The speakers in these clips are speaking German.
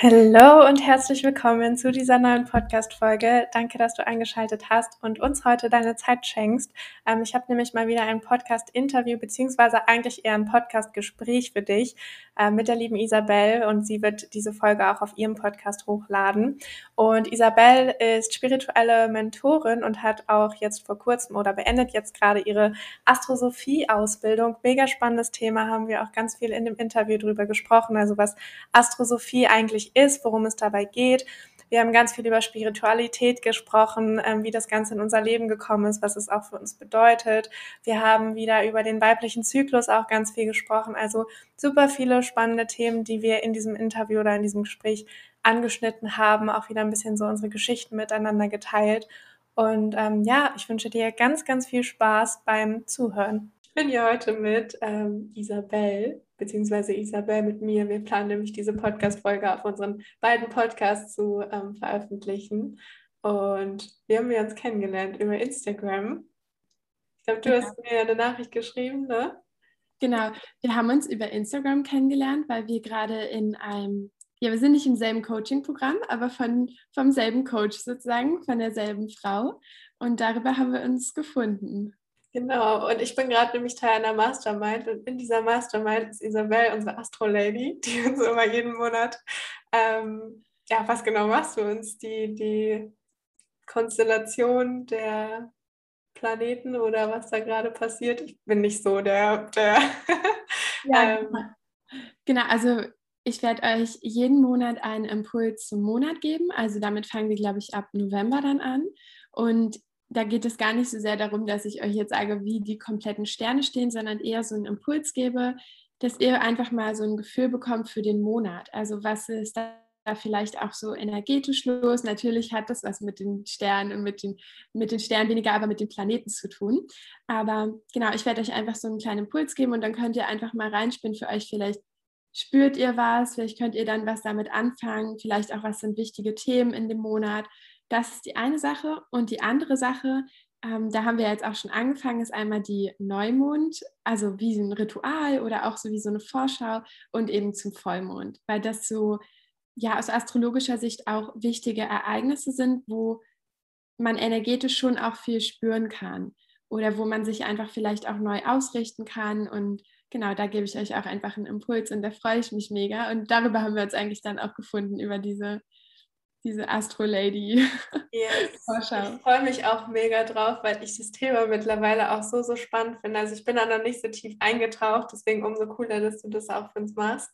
Hallo und herzlich willkommen zu dieser neuen Podcast-Folge. Danke, dass du eingeschaltet hast und uns heute deine Zeit schenkst. Ähm, ich habe nämlich mal wieder ein Podcast-Interview beziehungsweise eigentlich eher ein Podcast-Gespräch für dich äh, mit der lieben Isabel und sie wird diese Folge auch auf ihrem Podcast hochladen. Und Isabel ist spirituelle Mentorin und hat auch jetzt vor kurzem oder beendet jetzt gerade ihre Astrosophie-Ausbildung. Mega spannendes Thema, haben wir auch ganz viel in dem Interview drüber gesprochen, also was Astrosophie eigentlich ist, worum es dabei geht. Wir haben ganz viel über Spiritualität gesprochen, ähm, wie das Ganze in unser Leben gekommen ist, was es auch für uns bedeutet. Wir haben wieder über den weiblichen Zyklus auch ganz viel gesprochen. Also super viele spannende Themen, die wir in diesem Interview oder in diesem Gespräch angeschnitten haben, auch wieder ein bisschen so unsere Geschichten miteinander geteilt. Und ähm, ja, ich wünsche dir ganz, ganz viel Spaß beim Zuhören. Ich bin hier heute mit ähm, Isabel beziehungsweise Isabel mit mir. Wir planen nämlich diese Podcast-Folge auf unseren beiden Podcasts zu ähm, veröffentlichen. Und wir haben uns kennengelernt über Instagram. Ich glaube, du ja. hast mir eine Nachricht geschrieben, ne? Genau, wir haben uns über Instagram kennengelernt, weil wir gerade in einem, ja, wir sind nicht im selben Coaching-Programm, aber von, vom selben Coach sozusagen, von derselben Frau. Und darüber haben wir uns gefunden. Genau, und ich bin gerade nämlich Teil einer Mastermind und in dieser Mastermind ist Isabel, unsere Astro-Lady, die uns immer jeden Monat, ähm, ja, was genau machst du uns? Die, die Konstellation der Planeten oder was da gerade passiert? Ich bin nicht so der, der ja, ähm, genau, also ich werde euch jeden Monat einen Impuls zum Monat geben. Also damit fangen wir, glaube ich, ab November dann an. Und da geht es gar nicht so sehr darum, dass ich euch jetzt sage, wie die kompletten Sterne stehen, sondern eher so einen Impuls gebe, dass ihr einfach mal so ein Gefühl bekommt für den Monat. Also was ist da vielleicht auch so energetisch los? Natürlich hat das was mit den Sternen und mit den, mit den Sternen weniger, aber mit den Planeten zu tun. Aber genau, ich werde euch einfach so einen kleinen Impuls geben und dann könnt ihr einfach mal reinspinnen für euch vielleicht. Spürt ihr was? Vielleicht könnt ihr dann was damit anfangen. Vielleicht auch, was sind wichtige Themen in dem Monat das ist die eine Sache. Und die andere Sache, ähm, da haben wir jetzt auch schon angefangen, ist einmal die Neumond, also wie ein Ritual oder auch so wie so eine Vorschau und eben zum Vollmond, weil das so ja aus astrologischer Sicht auch wichtige Ereignisse sind, wo man energetisch schon auch viel spüren kann oder wo man sich einfach vielleicht auch neu ausrichten kann und genau, da gebe ich euch auch einfach einen Impuls und da freue ich mich mega und darüber haben wir uns eigentlich dann auch gefunden über diese diese Astro-Lady. Yes. Ich freue mich auch mega drauf, weil ich das Thema mittlerweile auch so, so spannend finde. Also ich bin da noch nicht so tief eingetaucht, deswegen umso cooler, dass du das auch für uns machst.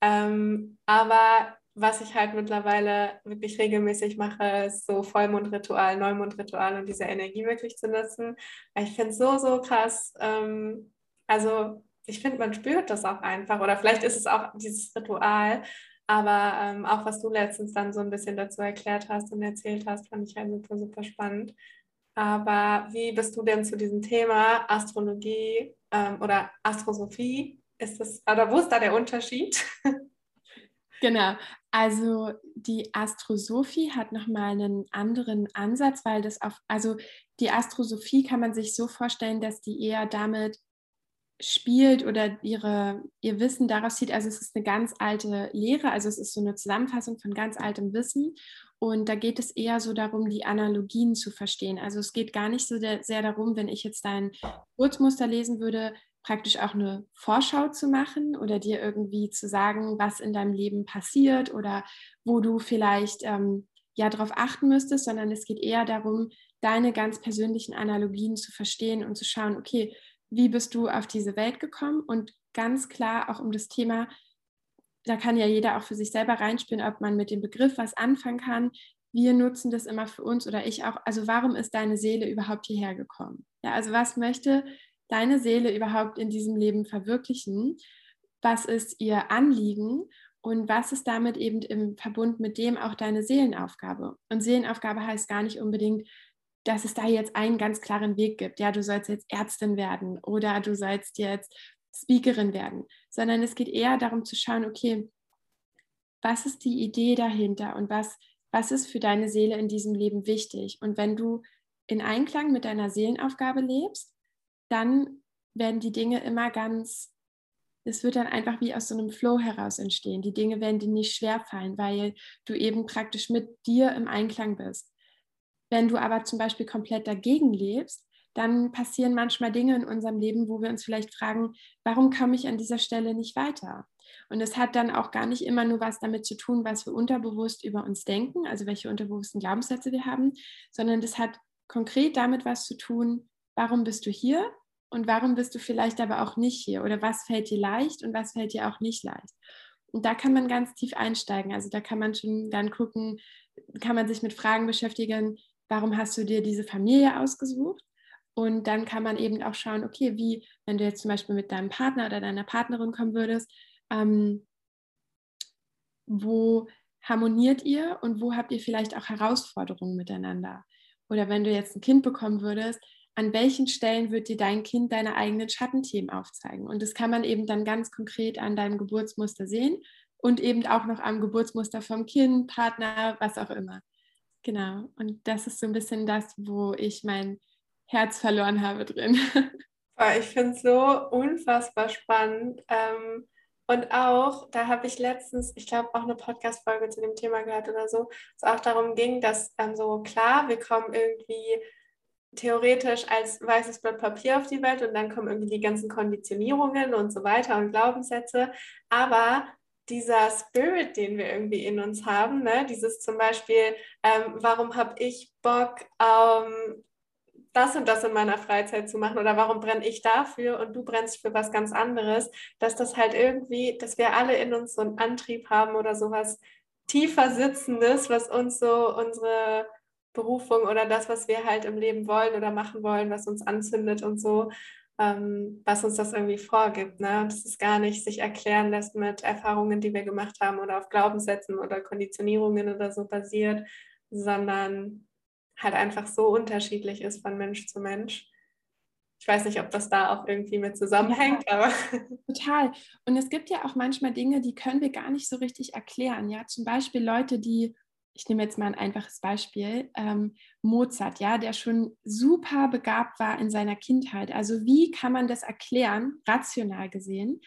Ähm, aber was ich halt mittlerweile wirklich regelmäßig mache, ist so Vollmondritual, Neumondritual und diese Energie wirklich zu nutzen. Ich finde es so, so krass. Ähm, also ich finde, man spürt das auch einfach. Oder vielleicht ist es auch dieses Ritual, aber ähm, auch was du letztens dann so ein bisschen dazu erklärt hast und erzählt hast, fand ich halt super, super spannend. Aber wie bist du denn zu diesem Thema Astrologie ähm, oder Astrosophie? Ist das, oder wo ist da der Unterschied? Genau, also die Astrosophie hat nochmal einen anderen Ansatz, weil das auf, also die Astrosophie kann man sich so vorstellen, dass die eher damit spielt oder ihre, ihr Wissen daraus zieht. Also es ist eine ganz alte Lehre, also es ist so eine Zusammenfassung von ganz altem Wissen. Und da geht es eher so darum, die Analogien zu verstehen. Also es geht gar nicht so sehr darum, wenn ich jetzt dein Kurzmuster lesen würde, praktisch auch eine Vorschau zu machen oder dir irgendwie zu sagen, was in deinem Leben passiert oder wo du vielleicht ähm, ja darauf achten müsstest, sondern es geht eher darum, deine ganz persönlichen Analogien zu verstehen und zu schauen, okay, wie bist du auf diese Welt gekommen und ganz klar auch um das Thema, da kann ja jeder auch für sich selber reinspielen, ob man mit dem Begriff was anfangen kann. Wir nutzen das immer für uns oder ich auch. Also warum ist deine Seele überhaupt hierher gekommen? Ja, also was möchte deine Seele überhaupt in diesem Leben verwirklichen? Was ist ihr Anliegen? Und was ist damit eben im Verbund mit dem auch deine Seelenaufgabe? Und Seelenaufgabe heißt gar nicht unbedingt, dass es da jetzt einen ganz klaren Weg gibt. Ja, du sollst jetzt Ärztin werden oder du sollst jetzt Speakerin werden, sondern es geht eher darum zu schauen, okay, was ist die Idee dahinter und was, was ist für deine Seele in diesem Leben wichtig? Und wenn du in Einklang mit deiner Seelenaufgabe lebst, dann werden die Dinge immer ganz es wird dann einfach wie aus so einem Flow heraus entstehen. Die Dinge werden dir nicht schwer fallen, weil du eben praktisch mit dir im Einklang bist. Wenn du aber zum Beispiel komplett dagegen lebst, dann passieren manchmal Dinge in unserem Leben, wo wir uns vielleicht fragen, warum komme ich an dieser Stelle nicht weiter? Und es hat dann auch gar nicht immer nur was damit zu tun, was wir unterbewusst über uns denken, also welche unterbewussten Glaubenssätze wir haben, sondern das hat konkret damit was zu tun, warum bist du hier und warum bist du vielleicht aber auch nicht hier oder was fällt dir leicht und was fällt dir auch nicht leicht. Und da kann man ganz tief einsteigen. Also da kann man schon dann gucken, kann man sich mit Fragen beschäftigen, warum hast du dir diese Familie ausgesucht? Und dann kann man eben auch schauen, okay, wie, wenn du jetzt zum Beispiel mit deinem Partner oder deiner Partnerin kommen würdest, ähm, wo harmoniert ihr und wo habt ihr vielleicht auch Herausforderungen miteinander? Oder wenn du jetzt ein Kind bekommen würdest, an welchen Stellen wird dir dein Kind deine eigenen Schattenthemen aufzeigen? Und das kann man eben dann ganz konkret an deinem Geburtsmuster sehen und eben auch noch am Geburtsmuster vom Kind, Partner, was auch immer. Genau. Und das ist so ein bisschen das, wo ich mein Herz verloren habe drin. Ich finde es so unfassbar spannend. Ähm, und auch, da habe ich letztens, ich glaube, auch eine Podcast-Folge zu dem Thema gehört oder so, es auch darum ging, dass ähm, so klar, wir kommen irgendwie theoretisch als weißes Blatt Papier auf die Welt und dann kommen irgendwie die ganzen Konditionierungen und so weiter und Glaubenssätze. Aber dieser Spirit, den wir irgendwie in uns haben, ne? dieses zum Beispiel, ähm, warum habe ich Bock, ähm, das und das in meiner Freizeit zu machen oder warum brenne ich dafür und du brennst für was ganz anderes, dass das halt irgendwie, dass wir alle in uns so einen Antrieb haben oder sowas tiefer sitzendes, was uns so unsere Berufung oder das, was wir halt im Leben wollen oder machen wollen, was uns anzündet und so, ähm, was uns das irgendwie vorgibt. Ne? Dass es gar nicht sich erklären lässt mit Erfahrungen, die wir gemacht haben oder auf Glaubenssätzen oder Konditionierungen oder so basiert, sondern halt einfach so unterschiedlich ist von Mensch zu Mensch. Ich weiß nicht, ob das da auch irgendwie mit zusammenhängt, ja, aber. Total. Und es gibt ja auch manchmal Dinge, die können wir gar nicht so richtig erklären. Ja, zum Beispiel Leute, die ich nehme jetzt mal ein einfaches Beispiel, ähm, Mozart, ja, der schon super begabt war in seiner Kindheit. Also wie kann man das erklären, rational gesehen,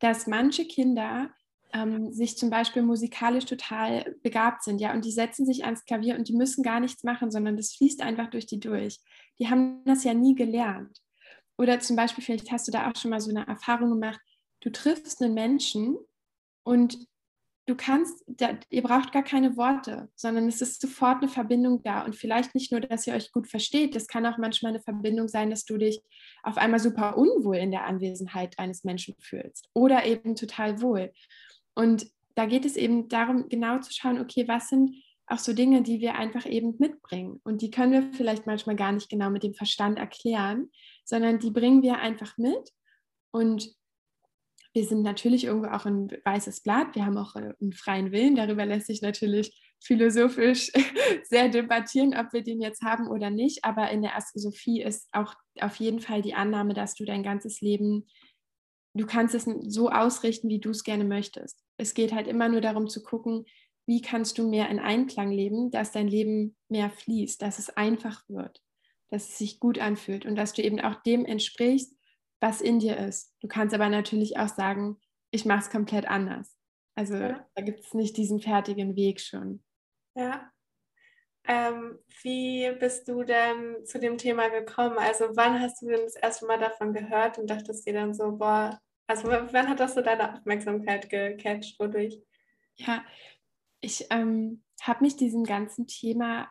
dass manche Kinder ähm, sich zum Beispiel musikalisch total begabt sind, ja, und die setzen sich ans Klavier und die müssen gar nichts machen, sondern das fließt einfach durch die durch. Die haben das ja nie gelernt. Oder zum Beispiel, vielleicht hast du da auch schon mal so eine Erfahrung gemacht, du triffst einen Menschen und du kannst, da, ihr braucht gar keine Worte, sondern es ist sofort eine Verbindung da. Und vielleicht nicht nur, dass ihr euch gut versteht, das kann auch manchmal eine Verbindung sein, dass du dich auf einmal super unwohl in der Anwesenheit eines Menschen fühlst oder eben total wohl. Und da geht es eben darum, genau zu schauen, okay, was sind auch so Dinge, die wir einfach eben mitbringen. Und die können wir vielleicht manchmal gar nicht genau mit dem Verstand erklären, sondern die bringen wir einfach mit. Und wir sind natürlich irgendwo auch ein weißes Blatt. Wir haben auch äh, einen freien Willen. Darüber lässt sich natürlich philosophisch sehr debattieren, ob wir den jetzt haben oder nicht. Aber in der Astrosophie ist auch auf jeden Fall die Annahme, dass du dein ganzes Leben, du kannst es so ausrichten, wie du es gerne möchtest. Es geht halt immer nur darum zu gucken, wie kannst du mehr in Einklang leben, dass dein Leben mehr fließt, dass es einfach wird, dass es sich gut anfühlt und dass du eben auch dem entsprichst, was in dir ist. Du kannst aber natürlich auch sagen, ich mache es komplett anders. Also ja. da gibt es nicht diesen fertigen Weg schon. Ja. Ähm, wie bist du denn zu dem Thema gekommen? Also wann hast du denn das erste Mal davon gehört und dachtest dir dann so, boah, also wann hat das so deine Aufmerksamkeit gecatcht, wodurch? Ja, ich ähm, habe mich diesem ganzen Thema,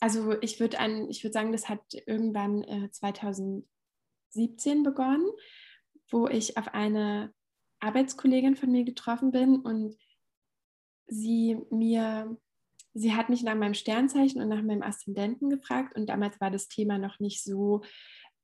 also ich würde würd sagen, das hat irgendwann äh, 2000 17 begonnen, wo ich auf eine Arbeitskollegin von mir getroffen bin und sie mir, sie hat mich nach meinem Sternzeichen und nach meinem Aszendenten gefragt und damals war das Thema noch nicht so,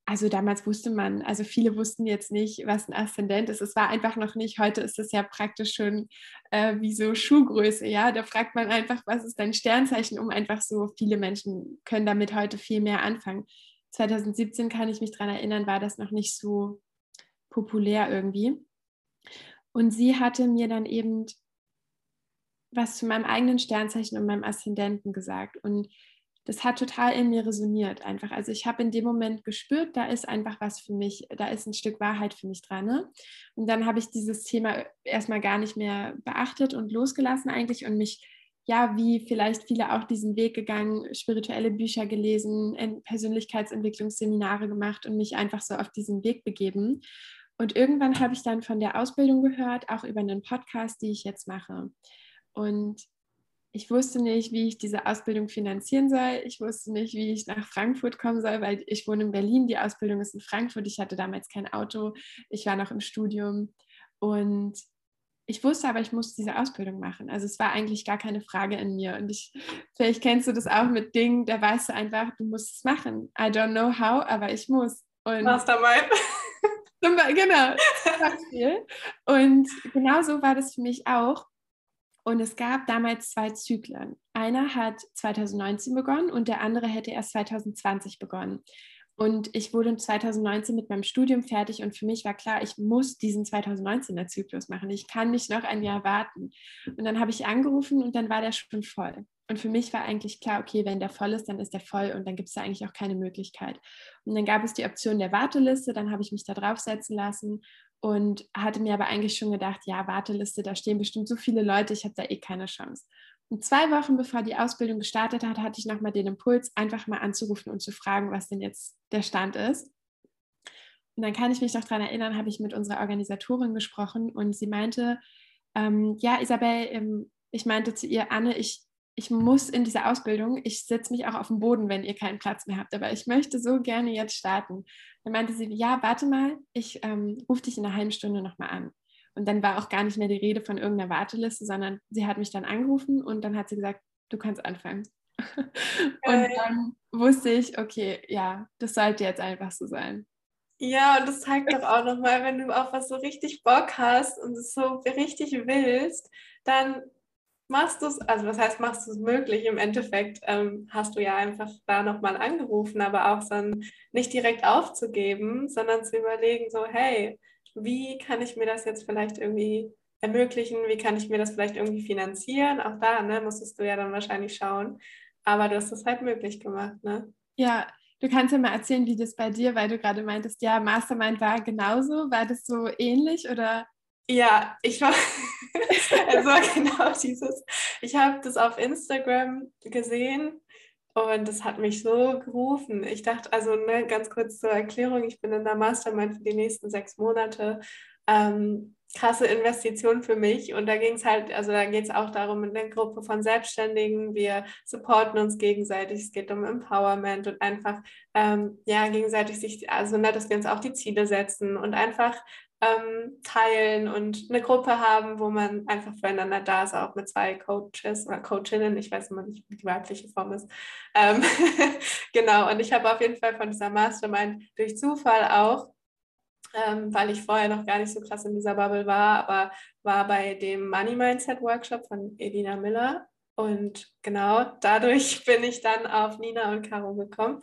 also damals wusste man, also viele wussten jetzt nicht, was ein Aszendent ist. Es war einfach noch nicht, heute ist es ja praktisch schon äh, wie so Schuhgröße, ja. Da fragt man einfach, was ist dein Sternzeichen, um einfach so, viele Menschen können damit heute viel mehr anfangen. 2017 kann ich mich daran erinnern, war das noch nicht so populär irgendwie. Und sie hatte mir dann eben was zu meinem eigenen Sternzeichen und meinem Aszendenten gesagt. Und das hat total in mir resoniert einfach. Also ich habe in dem Moment gespürt, da ist einfach was für mich, da ist ein Stück Wahrheit für mich dran. Ne? Und dann habe ich dieses Thema erstmal gar nicht mehr beachtet und losgelassen eigentlich und mich, ja, wie vielleicht viele auch diesen Weg gegangen, spirituelle Bücher gelesen, Persönlichkeitsentwicklungsseminare gemacht und mich einfach so auf diesen Weg begeben. Und irgendwann habe ich dann von der Ausbildung gehört, auch über einen Podcast, die ich jetzt mache. Und ich wusste nicht, wie ich diese Ausbildung finanzieren soll. Ich wusste nicht, wie ich nach Frankfurt kommen soll, weil ich wohne in Berlin. Die Ausbildung ist in Frankfurt. Ich hatte damals kein Auto. Ich war noch im Studium. Und ich wusste aber, ich muss diese Ausbildung machen. Also es war eigentlich gar keine Frage in mir. Und ich, vielleicht kennst du das auch mit Dingen, da weißt du einfach, du musst es machen. I don't know how, aber ich muss. Und Mastermind. genau. Und genauso war das für mich auch. Und es gab damals zwei Zyklen. Einer hat 2019 begonnen und der andere hätte erst 2020 begonnen. Und ich wurde 2019 mit meinem Studium fertig und für mich war klar, ich muss diesen 2019er Zyklus machen. Ich kann nicht noch ein Jahr warten. Und dann habe ich angerufen und dann war der schon voll. Und für mich war eigentlich klar, okay, wenn der voll ist, dann ist der voll und dann gibt es da eigentlich auch keine Möglichkeit. Und dann gab es die Option der Warteliste, dann habe ich mich da draufsetzen lassen und hatte mir aber eigentlich schon gedacht, ja, Warteliste, da stehen bestimmt so viele Leute, ich habe da eh keine Chance. Und zwei Wochen bevor die Ausbildung gestartet hat, hatte ich nochmal den Impuls, einfach mal anzurufen und zu fragen, was denn jetzt der Stand ist. Und dann kann ich mich noch daran erinnern, habe ich mit unserer Organisatorin gesprochen und sie meinte, ähm, ja, Isabel, ähm, ich meinte zu ihr, Anne, ich ich muss in diese Ausbildung, ich setze mich auch auf den Boden, wenn ihr keinen Platz mehr habt, aber ich möchte so gerne jetzt starten. Dann meinte sie, ja, warte mal, ich ähm, rufe dich in einer halben Stunde nochmal an. Und dann war auch gar nicht mehr die Rede von irgendeiner Warteliste, sondern sie hat mich dann angerufen und dann hat sie gesagt, du kannst anfangen. und dann wusste ich, okay, ja, das sollte jetzt einfach so sein. Ja, und das zeigt doch auch nochmal, wenn du auf was so richtig Bock hast und es so richtig willst, dann machst du es, also was heißt, machst du es möglich? Im Endeffekt ähm, hast du ja einfach da nochmal angerufen, aber auch dann nicht direkt aufzugeben, sondern zu überlegen, so, hey, wie kann ich mir das jetzt vielleicht irgendwie ermöglichen? Wie kann ich mir das vielleicht irgendwie finanzieren? Auch da, ne, musstest du ja dann wahrscheinlich schauen. Aber du hast es halt möglich gemacht, ne? Ja, du kannst ja mal erzählen, wie das bei dir, weil du gerade meintest, ja, Mastermind war genauso. War das so ähnlich oder? Ja, ich war, es war genau dieses, ich habe das auf Instagram gesehen und das hat mich so gerufen. Ich dachte, also ne, ganz kurz zur Erklärung, ich bin in der Mastermind für die nächsten sechs Monate. Ähm, krasse Investition für mich. Und da ging es halt, also da geht es auch darum, in der Gruppe von Selbstständigen, wir supporten uns gegenseitig, es geht um Empowerment und einfach, ähm, ja, gegenseitig sich, also ne, dass wir uns auch die Ziele setzen und einfach ähm, teilen und eine Gruppe haben, wo man einfach füreinander da ist, auch mit zwei Coaches oder Coachinnen. Ich weiß immer nicht, wie die weibliche Form ist. Ähm, genau, und ich habe auf jeden Fall von dieser Mastermind durch Zufall auch, ähm, weil ich vorher noch gar nicht so krass in dieser Bubble war, aber war bei dem Money Mindset Workshop von Edina Miller. Und genau dadurch bin ich dann auf Nina und Caro gekommen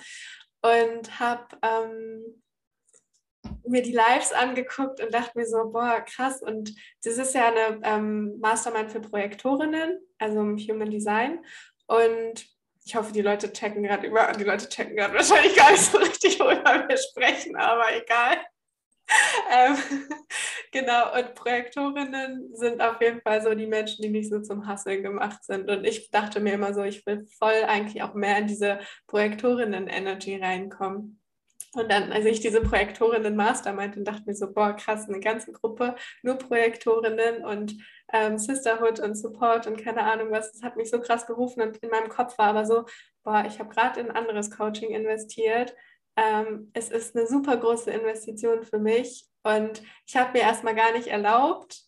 und habe ähm, mir die Lives angeguckt und dachte mir so, boah, krass. Und das ist ja eine ähm, Mastermind für Projektorinnen, also im Human Design. Und ich hoffe, die Leute checken gerade über, die Leute checken gerade wahrscheinlich gar nicht so richtig, worüber wir sprechen, aber egal. ähm, genau, und Projektorinnen sind auf jeden Fall so die Menschen, die nicht so zum Hasseln gemacht sind. Und ich dachte mir immer so, ich will voll eigentlich auch mehr in diese Projektorinnen-Energy reinkommen. Und dann, als ich diese Projektorinnen Mastermind und dachte mir so, boah, krass, eine ganze Gruppe, nur Projektorinnen und ähm, Sisterhood und Support und keine Ahnung was, das hat mich so krass gerufen und in meinem Kopf war aber so, boah, ich habe gerade in anderes Coaching investiert. Ähm, es ist eine super große Investition für mich und ich habe mir erstmal gar nicht erlaubt,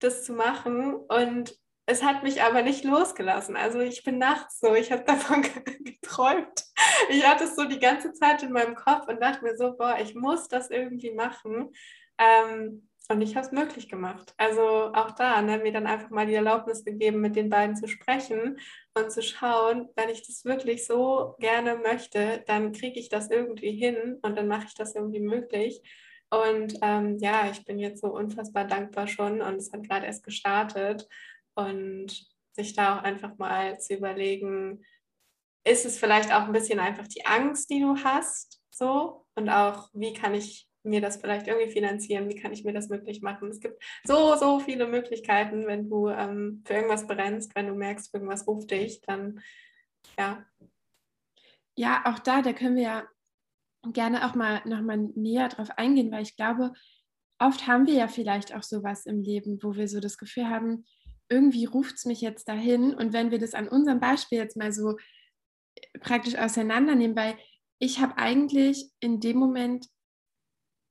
das zu machen und es hat mich aber nicht losgelassen. Also ich bin nachts so, ich habe davon geträumt. Ich hatte es so die ganze Zeit in meinem Kopf und dachte mir so, boah, ich muss das irgendwie machen. Ähm, und ich habe es möglich gemacht. Also auch da, ne, mir dann einfach mal die Erlaubnis gegeben, mit den beiden zu sprechen und zu schauen, wenn ich das wirklich so gerne möchte, dann kriege ich das irgendwie hin und dann mache ich das irgendwie möglich. Und ähm, ja, ich bin jetzt so unfassbar dankbar schon und es hat gerade erst gestartet und sich da auch einfach mal zu überlegen, ist es vielleicht auch ein bisschen einfach die Angst, die du hast, so und auch, wie kann ich mir das vielleicht irgendwie finanzieren, wie kann ich mir das möglich machen. Es gibt so, so viele Möglichkeiten, wenn du ähm, für irgendwas brennst, wenn du merkst, irgendwas ruft dich, dann ja. Ja, auch da, da können wir ja gerne auch mal nochmal näher drauf eingehen, weil ich glaube, oft haben wir ja vielleicht auch sowas im Leben, wo wir so das Gefühl haben, irgendwie ruft es mich jetzt dahin. Und wenn wir das an unserem Beispiel jetzt mal so praktisch auseinandernehmen, weil ich habe eigentlich in dem Moment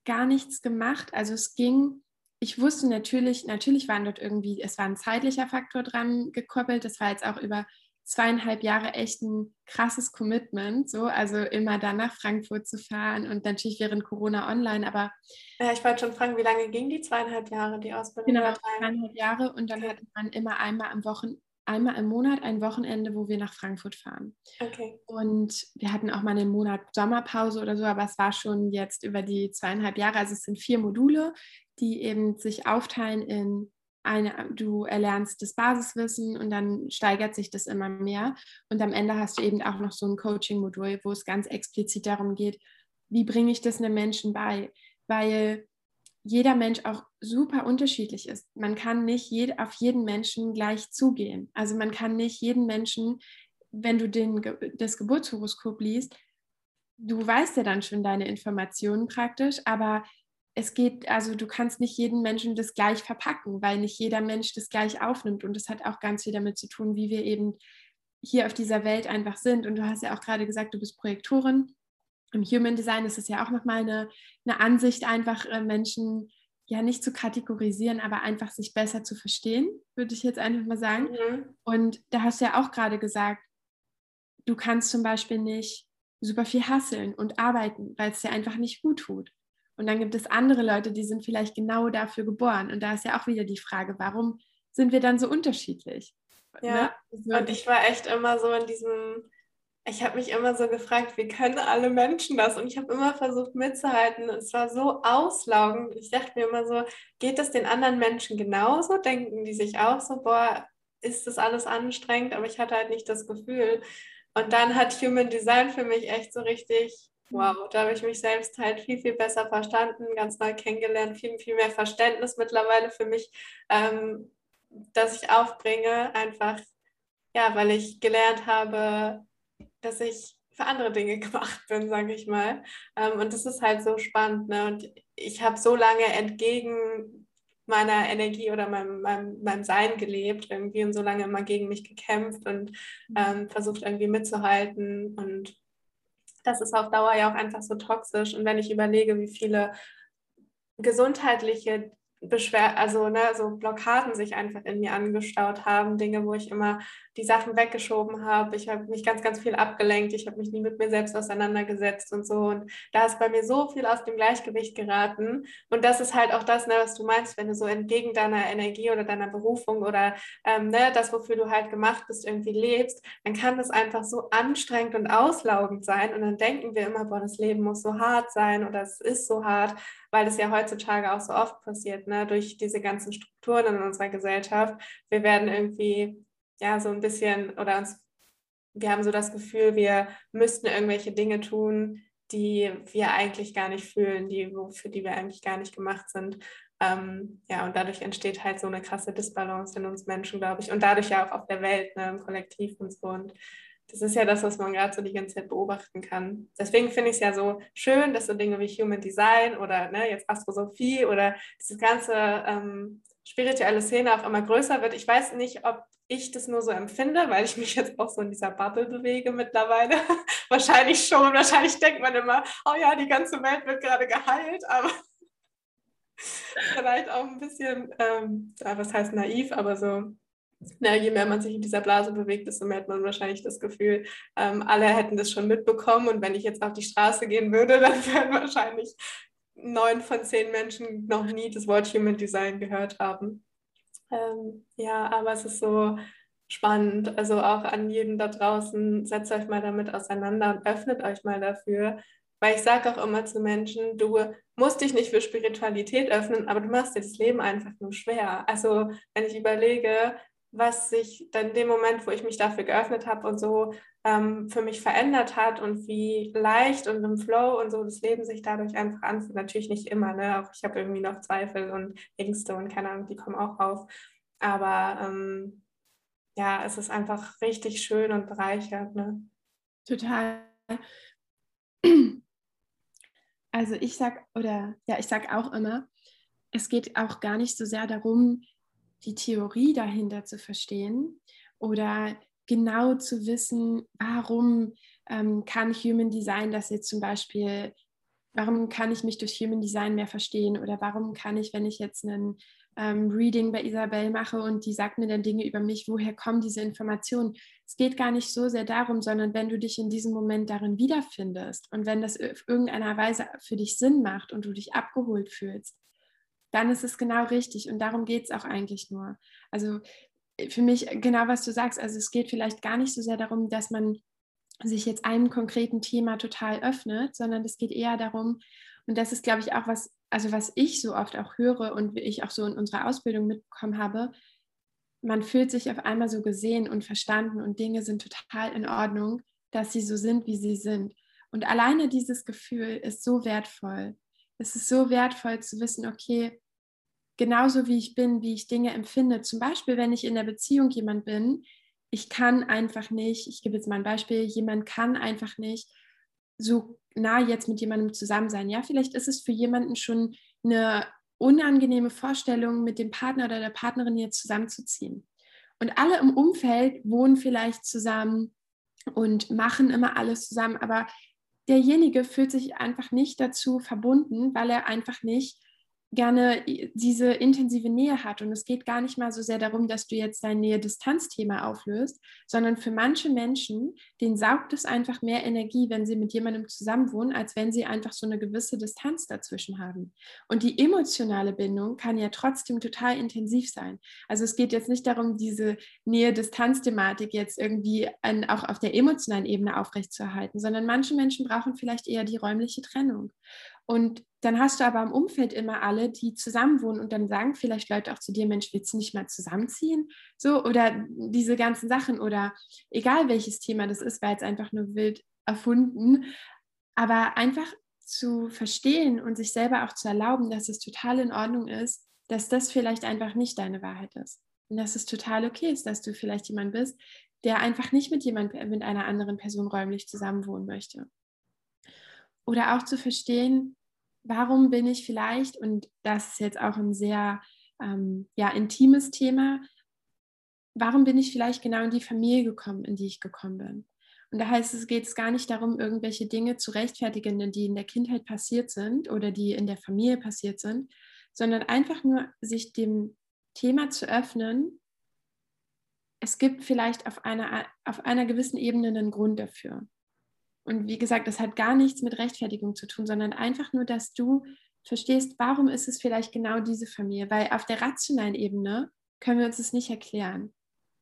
gar nichts gemacht. Also es ging, ich wusste natürlich, natürlich waren dort irgendwie, es war ein zeitlicher Faktor dran gekoppelt. Das war jetzt auch über zweieinhalb Jahre echt ein krasses Commitment, so, also immer dann nach Frankfurt zu fahren und natürlich während Corona online, aber. Ja, ich wollte schon fragen, wie lange ging die zweieinhalb Jahre, die Ausbildung? Genau, zweieinhalb Jahre und dann okay. hatte man immer einmal am Wochen, einmal im Monat ein Wochenende, wo wir nach Frankfurt fahren. Okay. Und wir hatten auch mal einen Monat Sommerpause oder so, aber es war schon jetzt über die zweieinhalb Jahre. Also es sind vier Module, die eben sich aufteilen in eine, du erlernst das Basiswissen und dann steigert sich das immer mehr. Und am Ende hast du eben auch noch so ein Coaching-Modul, wo es ganz explizit darum geht, wie bringe ich das einem Menschen bei? Weil jeder Mensch auch super unterschiedlich ist. Man kann nicht jed auf jeden Menschen gleich zugehen. Also man kann nicht jeden Menschen, wenn du den, das Geburtshoroskop liest, du weißt ja dann schon deine Informationen praktisch, aber es geht, also du kannst nicht jeden Menschen das gleich verpacken, weil nicht jeder Mensch das gleich aufnimmt. Und das hat auch ganz viel damit zu tun, wie wir eben hier auf dieser Welt einfach sind. Und du hast ja auch gerade gesagt, du bist Projektorin im Human Design ist es ja auch nochmal eine, eine Ansicht, einfach äh, Menschen ja nicht zu kategorisieren, aber einfach sich besser zu verstehen, würde ich jetzt einfach mal sagen. Mhm. Und da hast du ja auch gerade gesagt, du kannst zum Beispiel nicht super viel hasseln und arbeiten, weil es dir einfach nicht gut tut. Und dann gibt es andere Leute, die sind vielleicht genau dafür geboren. Und da ist ja auch wieder die Frage, warum sind wir dann so unterschiedlich? Ja, ne? und ich war echt immer so in diesem ich habe mich immer so gefragt, wie können alle Menschen das? Und ich habe immer versucht mitzuhalten. Es war so auslaugend. Ich dachte mir immer so, geht es den anderen Menschen genauso? Denken die sich auch so, boah, ist das alles anstrengend? Aber ich hatte halt nicht das Gefühl. Und dann hat Human Design für mich echt so richtig, wow, da habe ich mich selbst halt viel, viel besser verstanden, ganz neu kennengelernt, viel, viel mehr Verständnis mittlerweile für mich, ähm, dass ich aufbringe, einfach, ja, weil ich gelernt habe, dass ich für andere Dinge gemacht bin, sage ich mal. Ähm, und das ist halt so spannend. Ne? Und ich habe so lange entgegen meiner Energie oder meinem, meinem, meinem Sein gelebt irgendwie und so lange immer gegen mich gekämpft und ähm, versucht irgendwie mitzuhalten. Und das ist auf Dauer ja auch einfach so toxisch. Und wenn ich überlege, wie viele gesundheitliche Beschwer also ne, so Blockaden sich einfach in mir angestaut haben, Dinge, wo ich immer die Sachen weggeschoben habe. Ich habe mich ganz, ganz viel abgelenkt. Ich habe mich nie mit mir selbst auseinandergesetzt und so. Und da ist bei mir so viel aus dem Gleichgewicht geraten. Und das ist halt auch das, ne, was du meinst, wenn du so entgegen deiner Energie oder deiner Berufung oder ähm, ne, das, wofür du halt gemacht bist, irgendwie lebst, dann kann das einfach so anstrengend und auslaugend sein. Und dann denken wir immer, boah, das Leben muss so hart sein oder es ist so hart, weil das ja heutzutage auch so oft passiert, ne, durch diese ganzen Strukturen in unserer Gesellschaft. Wir werden irgendwie ja, so ein bisschen oder uns, wir haben so das Gefühl, wir müssten irgendwelche Dinge tun, die wir eigentlich gar nicht fühlen, die, für die wir eigentlich gar nicht gemacht sind. Ähm, ja, und dadurch entsteht halt so eine krasse Disbalance in uns Menschen, glaube ich. Und dadurch ja auch auf der Welt, ne, im Kollektiv und so. Und das ist ja das, was man gerade so die ganze Zeit beobachten kann. Deswegen finde ich es ja so schön, dass so Dinge wie Human Design oder ne, jetzt Astrosophie oder dieses ganze ähm, spirituelle Szene auch immer größer wird. Ich weiß nicht, ob ich das nur so empfinde, weil ich mich jetzt auch so in dieser Bubble bewege mittlerweile. wahrscheinlich schon. Wahrscheinlich denkt man immer, oh ja, die ganze Welt wird gerade geheilt, aber vielleicht auch ein bisschen, ähm, was heißt naiv, aber so, na, je mehr man sich in dieser Blase bewegt, desto mehr hat man wahrscheinlich das Gefühl, ähm, alle hätten das schon mitbekommen und wenn ich jetzt auf die Straße gehen würde, dann würden wahrscheinlich neun von zehn Menschen noch nie das Wort Human Design gehört haben. Ähm, ja, aber es ist so spannend. Also auch an jeden da draußen, setzt euch mal damit auseinander und öffnet euch mal dafür. Weil ich sage auch immer zu Menschen, du musst dich nicht für Spiritualität öffnen, aber du machst dir das Leben einfach nur schwer. Also wenn ich überlege, was sich dann in dem Moment, wo ich mich dafür geöffnet habe und so ähm, für mich verändert hat und wie leicht und im Flow und so das Leben sich dadurch einfach anfühlt. Natürlich nicht immer, ne? Auch ich habe irgendwie noch Zweifel und Ängste und keine Ahnung, die kommen auch auf. Aber ähm, ja, es ist einfach richtig schön und bereichert. Ne? Total. Also ich sag, oder ja, ich sag auch immer, es geht auch gar nicht so sehr darum, die Theorie dahinter zu verstehen oder genau zu wissen, warum ähm, kann Human Design das jetzt zum Beispiel, warum kann ich mich durch Human Design mehr verstehen oder warum kann ich, wenn ich jetzt einen ähm, Reading bei Isabel mache und die sagt mir dann Dinge über mich, woher kommen diese Informationen. Es geht gar nicht so sehr darum, sondern wenn du dich in diesem Moment darin wiederfindest und wenn das auf irgendeiner Weise für dich Sinn macht und du dich abgeholt fühlst, dann ist es genau richtig und darum geht es auch eigentlich nur. Also für mich genau, was du sagst, also es geht vielleicht gar nicht so sehr darum, dass man sich jetzt einem konkreten Thema total öffnet, sondern es geht eher darum, und das ist, glaube ich, auch was, also was ich so oft auch höre und wie ich auch so in unserer Ausbildung mitbekommen habe, man fühlt sich auf einmal so gesehen und verstanden und Dinge sind total in Ordnung, dass sie so sind, wie sie sind. Und alleine dieses Gefühl ist so wertvoll. Es ist so wertvoll zu wissen, okay, genauso wie ich bin, wie ich Dinge empfinde. Zum Beispiel, wenn ich in der Beziehung jemand bin, ich kann einfach nicht, ich gebe jetzt mal ein Beispiel, jemand kann einfach nicht so nah jetzt mit jemandem zusammen sein. Ja, vielleicht ist es für jemanden schon eine unangenehme Vorstellung, mit dem Partner oder der Partnerin jetzt zusammenzuziehen. Und alle im Umfeld wohnen vielleicht zusammen und machen immer alles zusammen, aber derjenige fühlt sich einfach nicht dazu verbunden, weil er einfach nicht gerne diese intensive Nähe hat. Und es geht gar nicht mal so sehr darum, dass du jetzt dein Nähe-Distanz-Thema auflöst, sondern für manche Menschen, denen saugt es einfach mehr Energie, wenn sie mit jemandem zusammenwohnen, als wenn sie einfach so eine gewisse Distanz dazwischen haben. Und die emotionale Bindung kann ja trotzdem total intensiv sein. Also es geht jetzt nicht darum, diese Nähe-Distanz-Thematik jetzt irgendwie an, auch auf der emotionalen Ebene aufrechtzuerhalten, sondern manche Menschen brauchen vielleicht eher die räumliche Trennung. Und dann hast du aber im Umfeld immer alle, die zusammenwohnen und dann sagen vielleicht Leute auch zu dir, Mensch, willst du nicht mal zusammenziehen? So, oder diese ganzen Sachen oder egal welches Thema das ist, weil es einfach nur wild erfunden. Aber einfach zu verstehen und sich selber auch zu erlauben, dass es total in Ordnung ist, dass das vielleicht einfach nicht deine Wahrheit ist. Und dass es total okay ist, dass du vielleicht jemand bist, der einfach nicht mit jemand, mit einer anderen Person räumlich zusammenwohnen möchte. Oder auch zu verstehen, warum bin ich vielleicht, und das ist jetzt auch ein sehr ähm, ja, intimes Thema, warum bin ich vielleicht genau in die Familie gekommen, in die ich gekommen bin? Und da heißt es, geht es gar nicht darum, irgendwelche Dinge zu rechtfertigen, die in der Kindheit passiert sind oder die in der Familie passiert sind, sondern einfach nur sich dem Thema zu öffnen. Es gibt vielleicht auf einer, auf einer gewissen Ebene einen Grund dafür. Und wie gesagt, das hat gar nichts mit Rechtfertigung zu tun, sondern einfach nur, dass du verstehst, warum ist es vielleicht genau diese Familie? Weil auf der rationalen Ebene können wir uns das nicht erklären.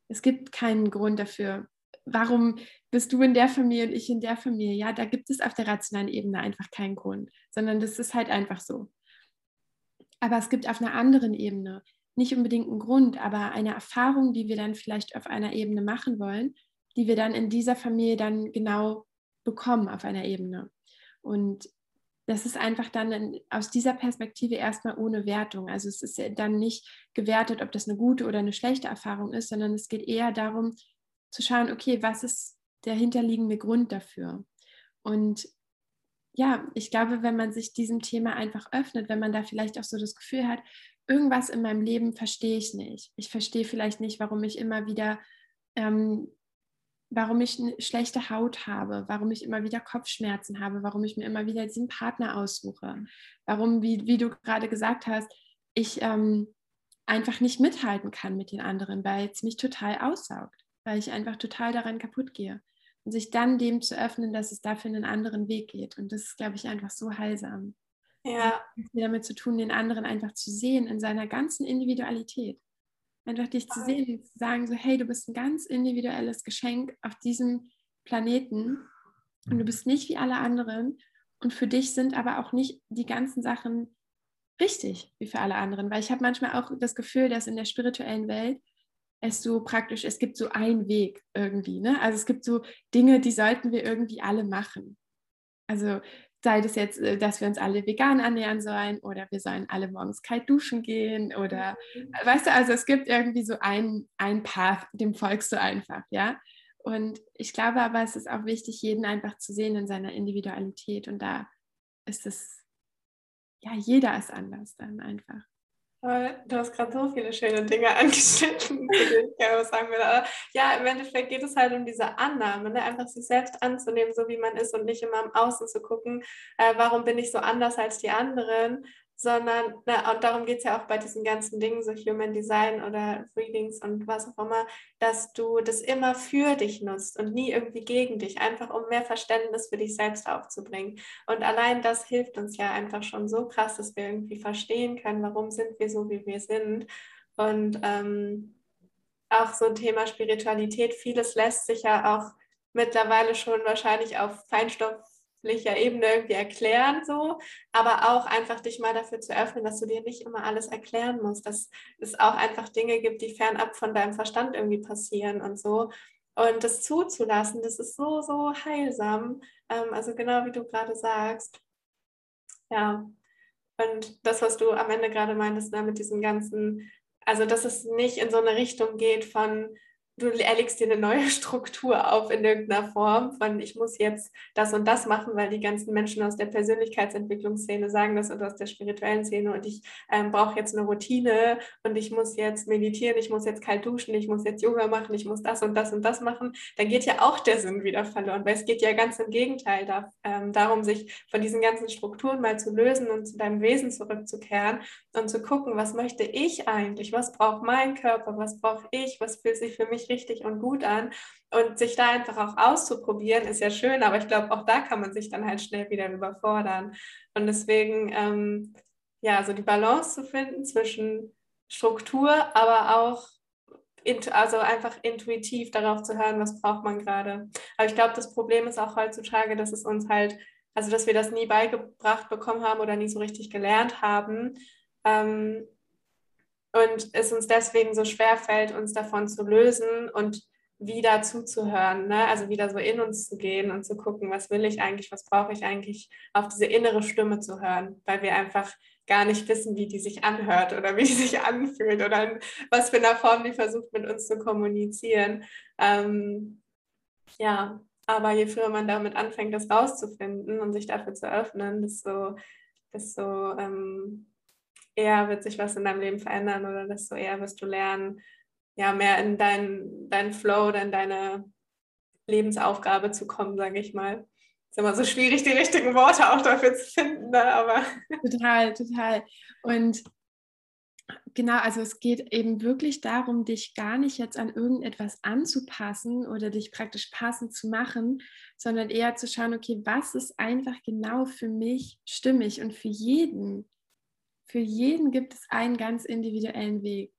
Es gibt keinen Grund dafür. Warum bist du in der Familie und ich in der Familie? Ja, da gibt es auf der rationalen Ebene einfach keinen Grund, sondern das ist halt einfach so. Aber es gibt auf einer anderen Ebene nicht unbedingt einen Grund, aber eine Erfahrung, die wir dann vielleicht auf einer Ebene machen wollen, die wir dann in dieser Familie dann genau bekommen auf einer Ebene. Und das ist einfach dann aus dieser Perspektive erstmal ohne Wertung. Also es ist dann nicht gewertet, ob das eine gute oder eine schlechte Erfahrung ist, sondern es geht eher darum zu schauen, okay, was ist der hinterliegende Grund dafür? Und ja, ich glaube, wenn man sich diesem Thema einfach öffnet, wenn man da vielleicht auch so das Gefühl hat, irgendwas in meinem Leben verstehe ich nicht. Ich verstehe vielleicht nicht, warum ich immer wieder ähm, warum ich eine schlechte Haut habe, warum ich immer wieder Kopfschmerzen habe, warum ich mir immer wieder diesen Partner aussuche, warum, wie, wie du gerade gesagt hast, ich ähm, einfach nicht mithalten kann mit den anderen, weil es mich total aussaugt, weil ich einfach total daran kaputt gehe. Und sich dann dem zu öffnen, dass es dafür einen anderen Weg geht. Und das ist, glaube ich, einfach so heilsam. Ja. Damit zu tun, den anderen einfach zu sehen in seiner ganzen Individualität. Einfach dich zu sehen, zu sagen, so, hey, du bist ein ganz individuelles Geschenk auf diesem Planeten und du bist nicht wie alle anderen. Und für dich sind aber auch nicht die ganzen Sachen richtig wie für alle anderen. Weil ich habe manchmal auch das Gefühl, dass in der spirituellen Welt es so praktisch, es gibt so einen Weg irgendwie. Ne? Also es gibt so Dinge, die sollten wir irgendwie alle machen. Also sei das jetzt, äh, dass wir uns alle vegan ernähren sollen oder wir sollen alle morgens kalt duschen gehen oder mhm. weißt du, also es gibt irgendwie so einen, einen Path, dem folgst du einfach, ja. Und ich glaube aber, es ist auch wichtig, jeden einfach zu sehen in seiner Individualität und da ist es, ja, jeder ist anders dann einfach. Du hast gerade so viele schöne Dinge angeschnitten, sagen wir da. Ja, im Endeffekt geht es halt um diese Annahme, ne? einfach sich selbst anzunehmen, so wie man ist und nicht immer im Außen zu gucken, äh, warum bin ich so anders als die anderen, sondern, na, und darum geht es ja auch bei diesen ganzen Dingen, so Human Design oder Readings und was auch immer, dass du das immer für dich nutzt und nie irgendwie gegen dich, einfach um mehr Verständnis für dich selbst aufzubringen. Und allein das hilft uns ja einfach schon so krass, dass wir irgendwie verstehen können, warum sind wir so, wie wir sind. Und ähm, auch so ein Thema Spiritualität, vieles lässt sich ja auch mittlerweile schon wahrscheinlich auf Feinstoff wissenschaftlicher Ebene irgendwie erklären, so, aber auch einfach dich mal dafür zu öffnen, dass du dir nicht immer alles erklären musst, dass es auch einfach Dinge gibt, die fernab von deinem Verstand irgendwie passieren und so. Und das zuzulassen, das ist so, so heilsam. Ähm, also genau wie du gerade sagst. Ja. Und das, was du am Ende gerade meintest, ne, mit diesem ganzen, also dass es nicht in so eine Richtung geht von, du erlegst dir eine neue Struktur auf in irgendeiner Form von, ich muss jetzt das und das machen, weil die ganzen Menschen aus der Persönlichkeitsentwicklungsszene sagen das und aus der spirituellen Szene und ich ähm, brauche jetzt eine Routine und ich muss jetzt meditieren, ich muss jetzt kalt duschen, ich muss jetzt Yoga machen, ich muss das und das und das machen, dann geht ja auch der Sinn wieder verloren, weil es geht ja ganz im Gegenteil da, ähm, darum, sich von diesen ganzen Strukturen mal zu lösen und zu deinem Wesen zurückzukehren und zu gucken, was möchte ich eigentlich, was braucht mein Körper, was brauche ich, was fühlt sich für mich richtig und gut an. Und sich da einfach auch auszuprobieren, ist ja schön, aber ich glaube, auch da kann man sich dann halt schnell wieder überfordern. Und deswegen, ähm, ja, so die Balance zu finden zwischen Struktur, aber auch also einfach intuitiv darauf zu hören, was braucht man gerade. Aber ich glaube, das Problem ist auch heutzutage, dass es uns halt, also dass wir das nie beigebracht bekommen haben oder nie so richtig gelernt haben. Ähm, und es uns deswegen so schwer fällt, uns davon zu lösen und wieder zuzuhören, ne? also wieder so in uns zu gehen und zu gucken, was will ich eigentlich, was brauche ich eigentlich, auf diese innere Stimme zu hören, weil wir einfach gar nicht wissen, wie die sich anhört oder wie die sich anfühlt oder in was für einer Form die versucht mit uns zu kommunizieren. Ähm, ja, aber je früher man damit anfängt, das rauszufinden und sich dafür zu öffnen, desto, desto ähm, eher wird sich was in deinem Leben verändern oder desto eher wirst du lernen, ja, mehr in deinen dein Flow oder in deine Lebensaufgabe zu kommen, sage ich mal. Ist immer so schwierig, die richtigen Worte auch dafür zu finden, ne? aber. Total, total. Und genau, also es geht eben wirklich darum, dich gar nicht jetzt an irgendetwas anzupassen oder dich praktisch passend zu machen, sondern eher zu schauen, okay, was ist einfach genau für mich stimmig und für jeden für jeden gibt es einen ganz individuellen Weg.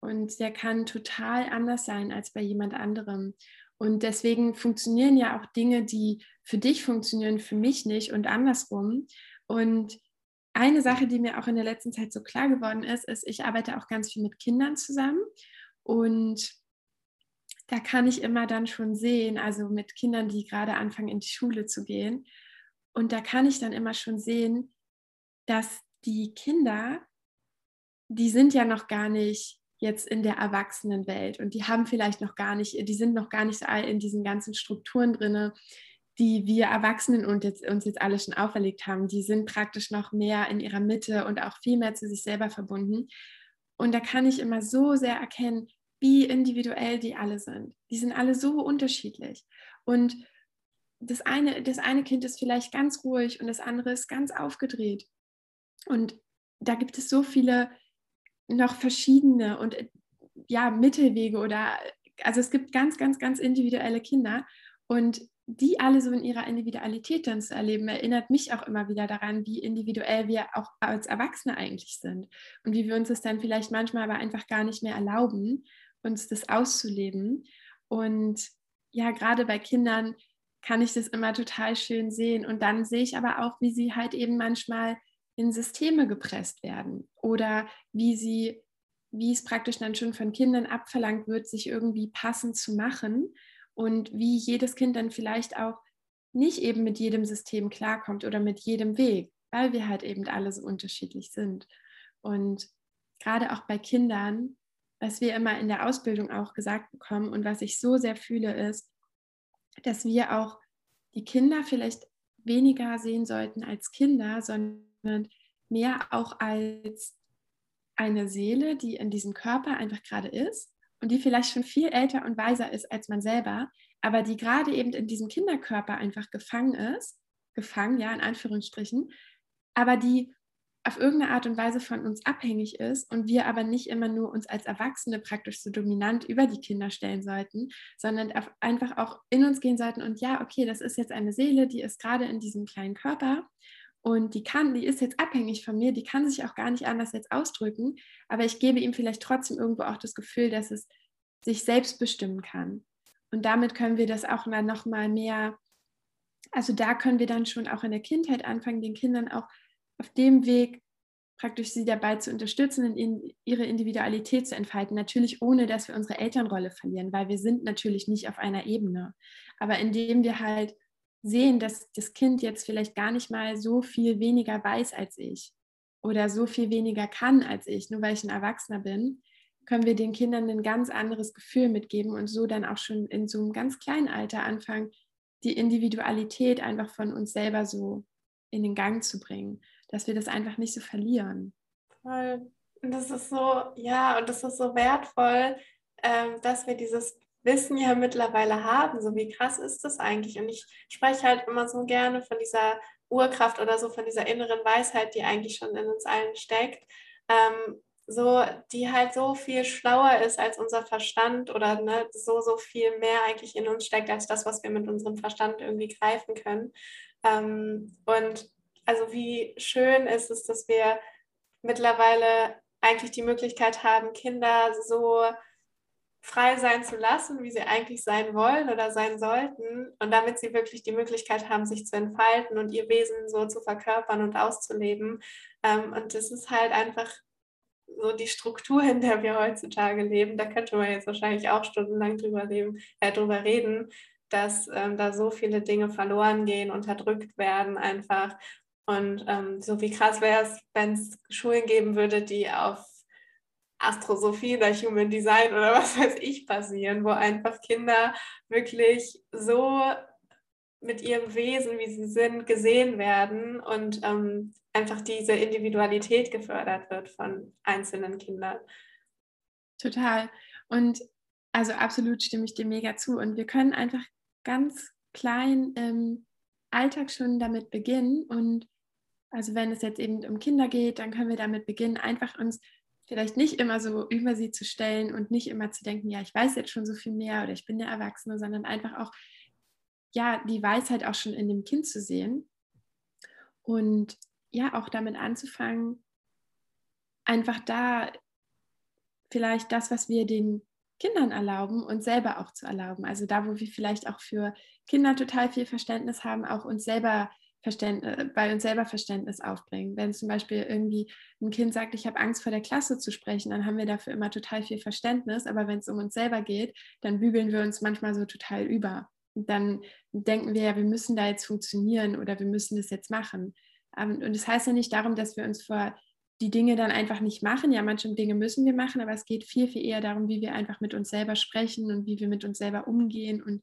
Und der kann total anders sein als bei jemand anderem. Und deswegen funktionieren ja auch Dinge, die für dich funktionieren, für mich nicht und andersrum. Und eine Sache, die mir auch in der letzten Zeit so klar geworden ist, ist, ich arbeite auch ganz viel mit Kindern zusammen. Und da kann ich immer dann schon sehen, also mit Kindern, die gerade anfangen, in die Schule zu gehen. Und da kann ich dann immer schon sehen, dass die Kinder, die sind ja noch gar nicht jetzt in der Erwachsenenwelt und die haben vielleicht noch gar nicht, die sind noch gar nicht in diesen ganzen Strukturen drin, die wir Erwachsenen uns jetzt, uns jetzt alle schon auferlegt haben. Die sind praktisch noch mehr in ihrer Mitte und auch viel mehr zu sich selber verbunden. Und da kann ich immer so sehr erkennen, wie individuell die alle sind. Die sind alle so unterschiedlich. Und das eine, das eine Kind ist vielleicht ganz ruhig und das andere ist ganz aufgedreht. Und da gibt es so viele noch verschiedene und ja, Mittelwege oder also es gibt ganz, ganz, ganz individuelle Kinder und die alle so in ihrer Individualität dann zu erleben, erinnert mich auch immer wieder daran, wie individuell wir auch als Erwachsene eigentlich sind und wie wir uns das dann vielleicht manchmal aber einfach gar nicht mehr erlauben, uns das auszuleben. Und ja, gerade bei Kindern kann ich das immer total schön sehen. Und dann sehe ich aber auch, wie sie halt eben manchmal in Systeme gepresst werden oder wie sie wie es praktisch dann schon von Kindern abverlangt wird, sich irgendwie passend zu machen und wie jedes Kind dann vielleicht auch nicht eben mit jedem System klarkommt oder mit jedem Weg, weil wir halt eben alle so unterschiedlich sind. Und gerade auch bei Kindern, was wir immer in der Ausbildung auch gesagt bekommen und was ich so sehr fühle, ist, dass wir auch die Kinder vielleicht weniger sehen sollten als Kinder, sondern mehr auch als eine Seele, die in diesem Körper einfach gerade ist und die vielleicht schon viel älter und weiser ist als man selber, aber die gerade eben in diesem Kinderkörper einfach gefangen ist, gefangen, ja, in Anführungsstrichen, aber die auf irgendeine Art und Weise von uns abhängig ist und wir aber nicht immer nur uns als Erwachsene praktisch so dominant über die Kinder stellen sollten, sondern einfach auch in uns gehen sollten und ja, okay, das ist jetzt eine Seele, die ist gerade in diesem kleinen Körper und die kann, die ist jetzt abhängig von mir, die kann sich auch gar nicht anders jetzt ausdrücken, aber ich gebe ihm vielleicht trotzdem irgendwo auch das Gefühl, dass es sich selbst bestimmen kann. Und damit können wir das auch dann nochmal mehr, also da können wir dann schon auch in der Kindheit anfangen, den Kindern auch auf dem Weg praktisch sie dabei zu unterstützen, in ihre Individualität zu entfalten. Natürlich ohne, dass wir unsere Elternrolle verlieren, weil wir sind natürlich nicht auf einer Ebene. Aber indem wir halt sehen, dass das Kind jetzt vielleicht gar nicht mal so viel weniger weiß als ich oder so viel weniger kann als ich, nur weil ich ein Erwachsener bin, können wir den Kindern ein ganz anderes Gefühl mitgeben und so dann auch schon in so einem ganz kleinen Alter anfangen, die Individualität einfach von uns selber so in den Gang zu bringen, dass wir das einfach nicht so verlieren. Voll. Und das ist so, ja, und das ist so wertvoll, ähm, dass wir dieses Wissen ja mittlerweile haben. So wie krass ist das eigentlich? Und ich spreche halt immer so gerne von dieser Urkraft oder so von dieser inneren Weisheit, die eigentlich schon in uns allen steckt. Ähm, so, die halt so viel schlauer ist als unser Verstand oder ne, so, so viel mehr eigentlich in uns steckt als das, was wir mit unserem Verstand irgendwie greifen können. Ähm, und also wie schön ist es, dass wir mittlerweile eigentlich die Möglichkeit haben, Kinder so frei sein zu lassen, wie sie eigentlich sein wollen oder sein sollten und damit sie wirklich die Möglichkeit haben, sich zu entfalten und ihr Wesen so zu verkörpern und auszuleben. Ähm, und das ist halt einfach so die Struktur, in der wir heutzutage leben, da könnte man jetzt wahrscheinlich auch stundenlang drüber, leben, äh, drüber reden, dass ähm, da so viele Dinge verloren gehen, unterdrückt werden einfach. Und ähm, so wie krass wäre es, wenn es Schulen geben würde, die auf Astrosophie oder Human Design oder was weiß ich basieren, wo einfach Kinder wirklich so mit ihrem Wesen, wie sie sind, gesehen werden und ähm, einfach diese Individualität gefördert wird von einzelnen Kindern. Total. Und also absolut stimme ich dir mega zu. Und wir können einfach ganz klein im Alltag schon damit beginnen. Und also wenn es jetzt eben um Kinder geht, dann können wir damit beginnen, einfach uns vielleicht nicht immer so über sie zu stellen und nicht immer zu denken, ja, ich weiß jetzt schon so viel mehr oder ich bin der Erwachsene, sondern einfach auch, ja, die Weisheit auch schon in dem Kind zu sehen. Und ja, auch damit anzufangen, einfach da vielleicht das, was wir den Kindern erlauben, uns selber auch zu erlauben. Also da, wo wir vielleicht auch für Kinder total viel Verständnis haben, auch uns selber Verständnis, äh, bei uns selber Verständnis aufbringen. Wenn zum Beispiel irgendwie ein Kind sagt, ich habe Angst vor der Klasse zu sprechen, dann haben wir dafür immer total viel Verständnis. Aber wenn es um uns selber geht, dann bügeln wir uns manchmal so total über. Dann denken wir ja, wir müssen da jetzt funktionieren oder wir müssen das jetzt machen. Ähm, und das heißt ja nicht darum, dass wir uns vor die Dinge dann einfach nicht machen. Ja, manche Dinge müssen wir machen, aber es geht viel, viel eher darum, wie wir einfach mit uns selber sprechen und wie wir mit uns selber umgehen. Und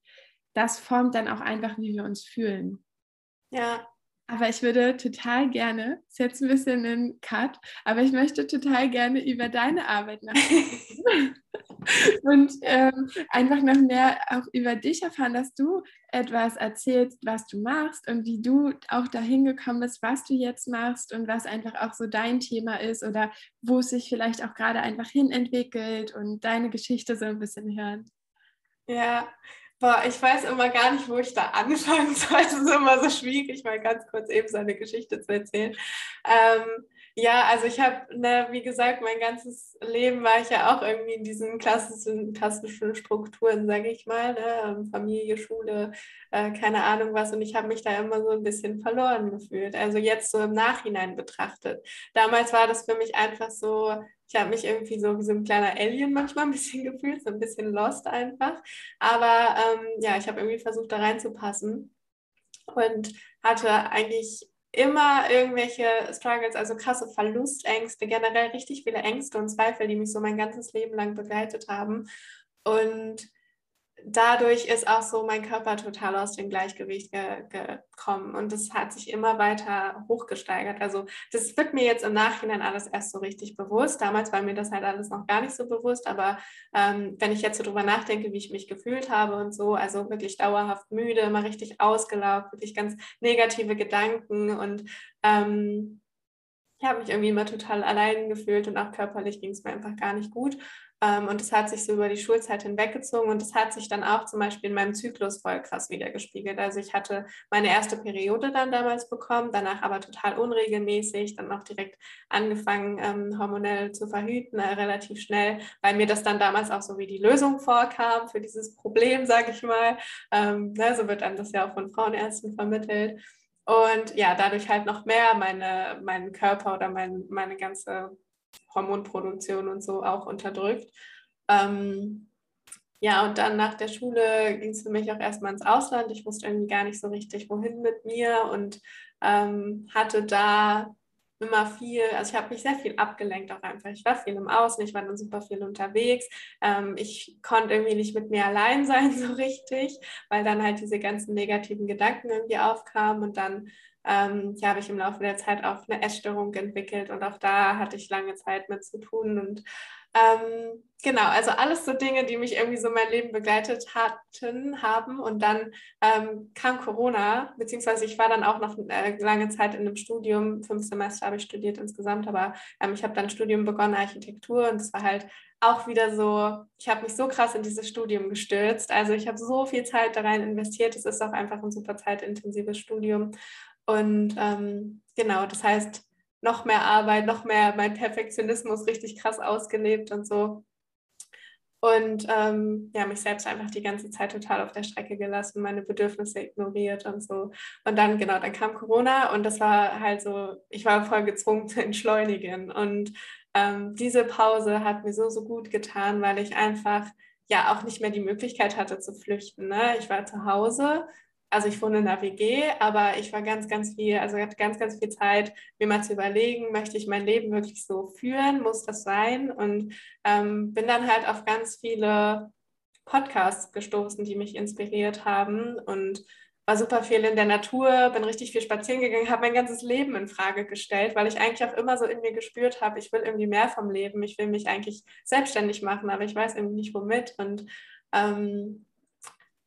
das formt dann auch einfach, wie wir uns fühlen. Ja. Aber ich würde total gerne, ist jetzt ein bisschen ein Cut, aber ich möchte total gerne über deine Arbeit nachdenken. und ähm, einfach noch mehr auch über dich erfahren, dass du etwas erzählst, was du machst und wie du auch dahin gekommen bist, was du jetzt machst und was einfach auch so dein Thema ist oder wo es sich vielleicht auch gerade einfach hin entwickelt und deine Geschichte so ein bisschen hören. Ja, Boah, ich weiß immer gar nicht, wo ich da anfangen soll. Es ist immer so schwierig, mal ganz kurz eben seine Geschichte zu erzählen. Ähm, Ja, also ich habe, ne, wie gesagt, mein ganzes Leben war ich ja auch irgendwie in diesen klassischen, klassischen Strukturen, sage ich mal, ne? Ähm, Familie, Schule, äh, keine Ahnung was. Und ich habe mich da immer so ein bisschen verloren gefühlt. Also jetzt so im Nachhinein betrachtet. Damals war das für mich einfach so, ich habe mich irgendwie so wie so ein kleiner Alien manchmal ein bisschen gefühlt, so ein bisschen lost einfach. Aber ähm, ja, ich habe irgendwie versucht, da reinzupassen und hatte eigentlich immer irgendwelche Struggles, also krasse Verlustängste, generell richtig viele Ängste und Zweifel, die mich so mein ganzes Leben lang begleitet haben. Und dadurch ist auch so mein Körper total aus dem Gleichgewicht ge gekommen und das hat sich immer weiter hochgesteigert. Also das wird mir jetzt im Nachhinein alles erst so richtig bewusst. Damals war mir das halt alles noch gar nicht so bewusst, aber ähm, wenn ich jetzt so drüber nachdenke, wie ich mich gefühlt habe und so, also wirklich dauerhaft müde, immer richtig ausgelaugt, wirklich ganz negative Gedanken und ähm, ich habe mich irgendwie immer total allein gefühlt und auch körperlich ging es mir einfach gar nicht gut. Ähm, und das hat sich so über die Schulzeit hinweggezogen und das hat sich dann auch zum Beispiel in meinem Zyklus voll krass wiedergespiegelt. Also ich hatte meine erste Periode dann damals bekommen, danach aber total unregelmäßig, dann auch direkt angefangen, ähm, hormonell zu verhüten, äh, relativ schnell, weil mir das dann damals auch so wie die Lösung vorkam für dieses Problem, sage ich mal. Ähm, ne, so wird dann das ja auch von Frauenärzten vermittelt. Und ja, dadurch halt noch mehr meine, meinen Körper oder mein, meine ganze Hormonproduktion und so auch unterdrückt. Ähm, ja, und dann nach der Schule ging es für mich auch erstmal ins Ausland. Ich wusste irgendwie gar nicht so richtig, wohin mit mir und ähm, hatte da immer viel, also ich habe mich sehr viel abgelenkt auch einfach. Ich war viel im Außen, ich war dann super viel unterwegs. Ähm, ich konnte irgendwie nicht mit mir allein sein so richtig, weil dann halt diese ganzen negativen Gedanken irgendwie aufkamen und dann ähm, ja, habe ich im Laufe der Zeit auch eine Essstörung entwickelt und auch da hatte ich lange Zeit mit zu tun und ähm, genau, also alles so Dinge, die mich irgendwie so mein Leben begleitet hatten, haben. Und dann ähm, kam Corona, beziehungsweise ich war dann auch noch äh, lange Zeit in einem Studium, fünf Semester habe ich studiert insgesamt, aber ähm, ich habe dann Studium begonnen, Architektur, und es war halt auch wieder so, ich habe mich so krass in dieses Studium gestürzt. Also ich habe so viel Zeit da rein investiert. Es ist auch einfach ein super zeitintensives Studium. Und ähm, genau, das heißt, noch mehr Arbeit, noch mehr mein Perfektionismus richtig krass ausgelebt und so. Und ähm, ja, mich selbst einfach die ganze Zeit total auf der Strecke gelassen, meine Bedürfnisse ignoriert und so. Und dann, genau, dann kam Corona und das war halt so, ich war voll gezwungen zu entschleunigen. Und ähm, diese Pause hat mir so, so gut getan, weil ich einfach ja auch nicht mehr die Möglichkeit hatte zu flüchten. Ne? Ich war zu Hause also ich wohne in der WG, aber ich war ganz, ganz viel, also hatte ganz, ganz viel Zeit, mir mal zu überlegen, möchte ich mein Leben wirklich so führen, muss das sein? Und ähm, bin dann halt auf ganz viele Podcasts gestoßen, die mich inspiriert haben und war super viel in der Natur, bin richtig viel spazieren gegangen, habe mein ganzes Leben in Frage gestellt, weil ich eigentlich auch immer so in mir gespürt habe, ich will irgendwie mehr vom Leben, ich will mich eigentlich selbstständig machen, aber ich weiß irgendwie nicht womit und ähm,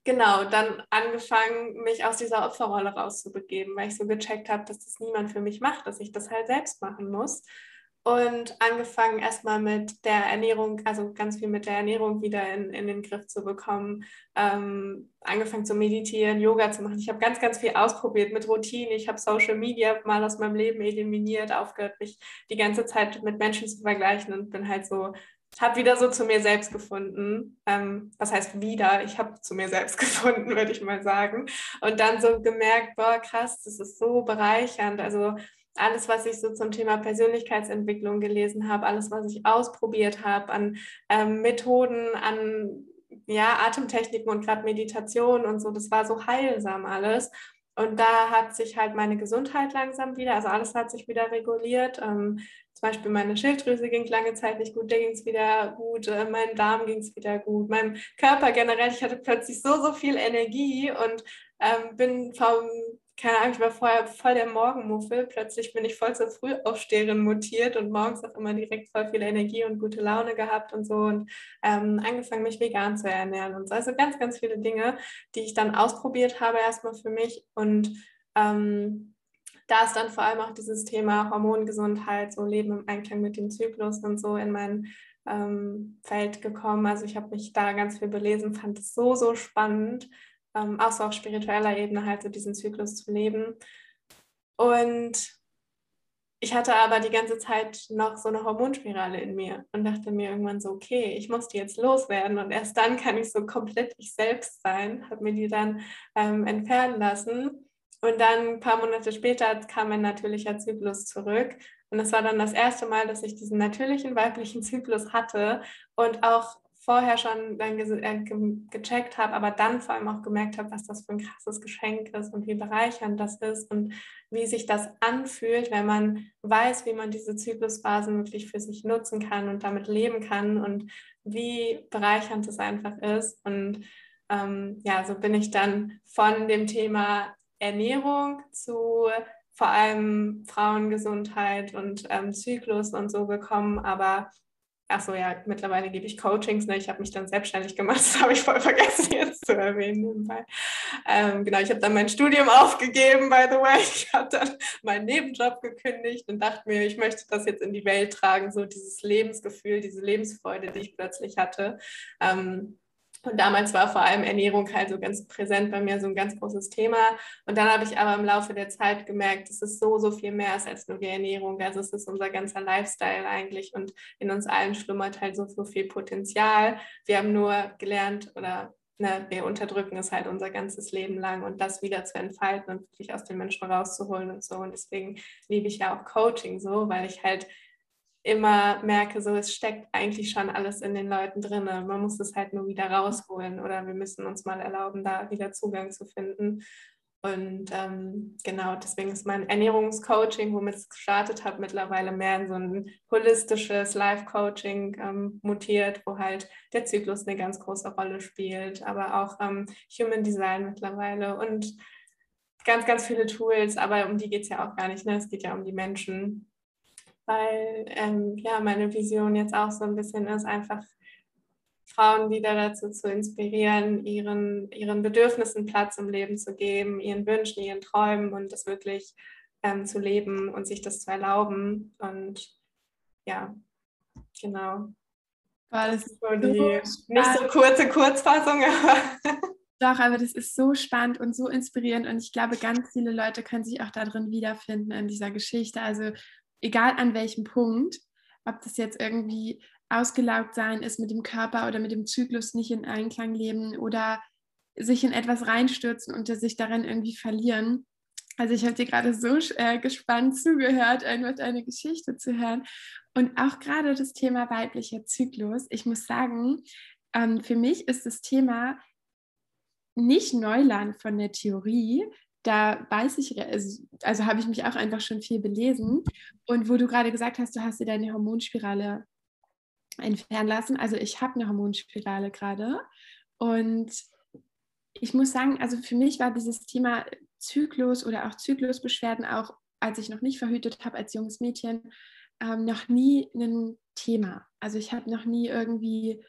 genau, dann angefangen, mich aus dieser Opferrolle rauszubegeben, weil ich so gecheckt habe, dass das niemand für mich macht, dass ich das halt selbst machen muss. Und angefangen erstmal mit der Ernährung, also ganz viel mit der Ernährung wieder in, in den Griff zu bekommen. Ähm, angefangen zu meditieren, Yoga zu machen. Ich habe ganz, ganz viel ausprobiert mit Routine. Ich habe Social Media mal aus meinem Leben eliminiert, aufgehört, mich die ganze Zeit mit Menschen zu vergleichen und bin halt so habe wieder so zu mir selbst gefunden. Ähm, was heißt wieder? Ich habe zu mir selbst gefunden, würde ich mal sagen. Und dann so gemerkt, boah, krass, das ist so bereichernd. Also alles, was ich so zum Thema Persönlichkeitsentwicklung gelesen habe, alles, was ich ausprobiert habe an ähm, Methoden, an ja, Atemtechniken und gerade Meditation und so, das war so heilsam alles. Und da hat sich halt meine Gesundheit langsam wieder, also alles hat sich wieder reguliert. Ähm, zum Beispiel meine Schilddrüse ging lange Zeit nicht gut, der ging es wieder gut, äh, meinem Darm ging es wieder gut, meinem Körper generell, ich hatte plötzlich so, so viel Energie und ähm, bin vom, keine Ahnung, ich war vorher voll der Morgenmuffel, plötzlich bin ich voll zur Frühaufsteherin mutiert und morgens auch immer direkt voll viel Energie und gute Laune gehabt und so und ähm, angefangen, mich vegan zu ernähren und so. Also ganz, ganz viele Dinge, die ich dann ausprobiert habe erstmal für mich und ähm, da ist dann vor allem auch dieses Thema Hormongesundheit, so Leben im Einklang mit dem Zyklus und so in mein ähm, Feld gekommen. Also ich habe mich da ganz viel belesen, fand es so, so spannend, ähm, auch so auf spiritueller Ebene halt so diesen Zyklus zu leben. Und ich hatte aber die ganze Zeit noch so eine Hormonspirale in mir und dachte mir irgendwann so, okay, ich muss die jetzt loswerden und erst dann kann ich so komplett ich selbst sein. Habe mir die dann ähm, entfernen lassen. Und dann ein paar Monate später kam ein natürlicher Zyklus zurück. Und das war dann das erste Mal, dass ich diesen natürlichen weiblichen Zyklus hatte und auch vorher schon dann ge äh, ge gecheckt habe, aber dann vor allem auch gemerkt habe, was das für ein krasses Geschenk ist und wie bereichernd das ist und wie sich das anfühlt, wenn man weiß, wie man diese Zyklusphasen wirklich für sich nutzen kann und damit leben kann und wie bereichernd es einfach ist. Und ähm, ja, so bin ich dann von dem Thema Ernährung zu vor allem Frauengesundheit und ähm, Zyklus und so gekommen, aber Ach so, ja, mittlerweile gebe ich Coachings. Ne? Ich habe mich dann selbstständig gemacht. Das habe ich voll vergessen jetzt zu erwähnen. Ähm, genau, ich habe dann mein Studium aufgegeben, by the way. Ich habe dann meinen Nebenjob gekündigt und dachte mir, ich möchte das jetzt in die Welt tragen, so dieses Lebensgefühl, diese Lebensfreude, die ich plötzlich hatte. Ähm, und damals war vor allem Ernährung halt so ganz präsent bei mir, so ein ganz großes Thema. Und dann habe ich aber im Laufe der Zeit gemerkt, dass es so, so viel mehr ist als nur die Ernährung. Also es ist unser ganzer Lifestyle eigentlich und in uns allen schlummert halt so, so viel Potenzial. Wir haben nur gelernt oder ne, wir unterdrücken es halt unser ganzes Leben lang und das wieder zu entfalten und wirklich aus den Menschen rauszuholen und so. Und deswegen liebe ich ja auch Coaching so, weil ich halt immer merke, so es steckt eigentlich schon alles in den Leuten drin. Man muss es halt nur wieder rausholen oder wir müssen uns mal erlauben, da wieder Zugang zu finden. Und ähm, genau, deswegen ist mein Ernährungscoaching, womit ich gestartet habe, mittlerweile mehr in so ein holistisches Life-Coaching ähm, mutiert, wo halt der Zyklus eine ganz große Rolle spielt, aber auch ähm, Human Design mittlerweile und ganz, ganz viele Tools, aber um die geht es ja auch gar nicht. Ne? Es geht ja um die Menschen weil ähm, ja meine Vision jetzt auch so ein bisschen ist, einfach Frauen wieder dazu zu inspirieren, ihren, ihren Bedürfnissen Platz im Leben zu geben, ihren Wünschen, ihren Träumen und das wirklich ähm, zu leben und sich das zu erlauben. Und ja, genau. War das, das ist so die so nicht so kurze Kurzfassung, aber. Doch, aber das ist so spannend und so inspirierend und ich glaube, ganz viele Leute können sich auch darin wiederfinden in dieser Geschichte. Also egal an welchem Punkt, ob das jetzt irgendwie ausgelaugt sein ist mit dem Körper oder mit dem Zyklus nicht in Einklang leben oder sich in etwas reinstürzen und sich darin irgendwie verlieren. Also ich habe dir gerade so äh, gespannt zugehört, einfach deine Geschichte zu hören. Und auch gerade das Thema weiblicher Zyklus. Ich muss sagen, ähm, für mich ist das Thema nicht Neuland von der Theorie, da weiß ich, also, also habe ich mich auch einfach schon viel belesen. Und wo du gerade gesagt hast, du hast dir deine Hormonspirale entfernen lassen. Also ich habe eine Hormonspirale gerade. Und ich muss sagen, also für mich war dieses Thema Zyklus oder auch Zyklusbeschwerden, auch als ich noch nicht verhütet habe als junges Mädchen, ähm, noch nie ein Thema. Also ich habe noch nie irgendwie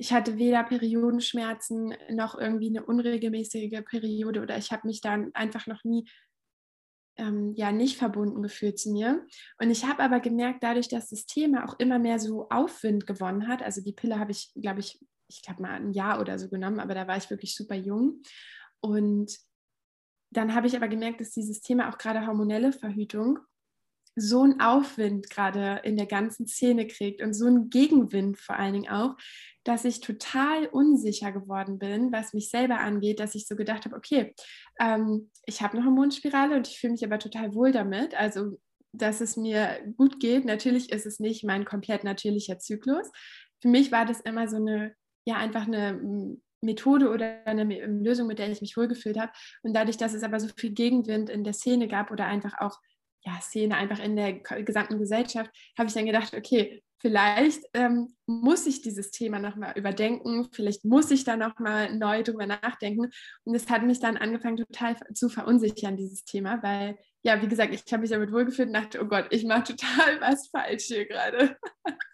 ich hatte weder Periodenschmerzen noch irgendwie eine unregelmäßige Periode oder ich habe mich dann einfach noch nie ähm, ja nicht verbunden gefühlt zu mir. Und ich habe aber gemerkt, dadurch, dass das Thema auch immer mehr so Aufwind gewonnen hat, also die Pille habe ich, glaube ich, ich habe mal ein Jahr oder so genommen, aber da war ich wirklich super jung. Und dann habe ich aber gemerkt, dass dieses Thema auch gerade hormonelle Verhütung so einen Aufwind gerade in der ganzen Szene kriegt und so einen Gegenwind vor allen Dingen auch, dass ich total unsicher geworden bin, was mich selber angeht, dass ich so gedacht habe, okay, ähm, ich habe eine Hormonspirale und ich fühle mich aber total wohl damit. Also, dass es mir gut geht. Natürlich ist es nicht mein komplett natürlicher Zyklus. Für mich war das immer so eine, ja, einfach eine Methode oder eine Lösung, mit der ich mich wohlgefühlt habe. Und dadurch, dass es aber so viel Gegenwind in der Szene gab oder einfach auch ja, Szene einfach in der gesamten Gesellschaft, habe ich dann gedacht, okay, vielleicht ähm, muss ich dieses Thema nochmal überdenken, vielleicht muss ich da nochmal neu drüber nachdenken. Und es hat mich dann angefangen, total zu verunsichern, dieses Thema, weil, ja, wie gesagt, ich habe mich damit wohlgefühlt und dachte, oh Gott, ich mache total was falsch hier gerade.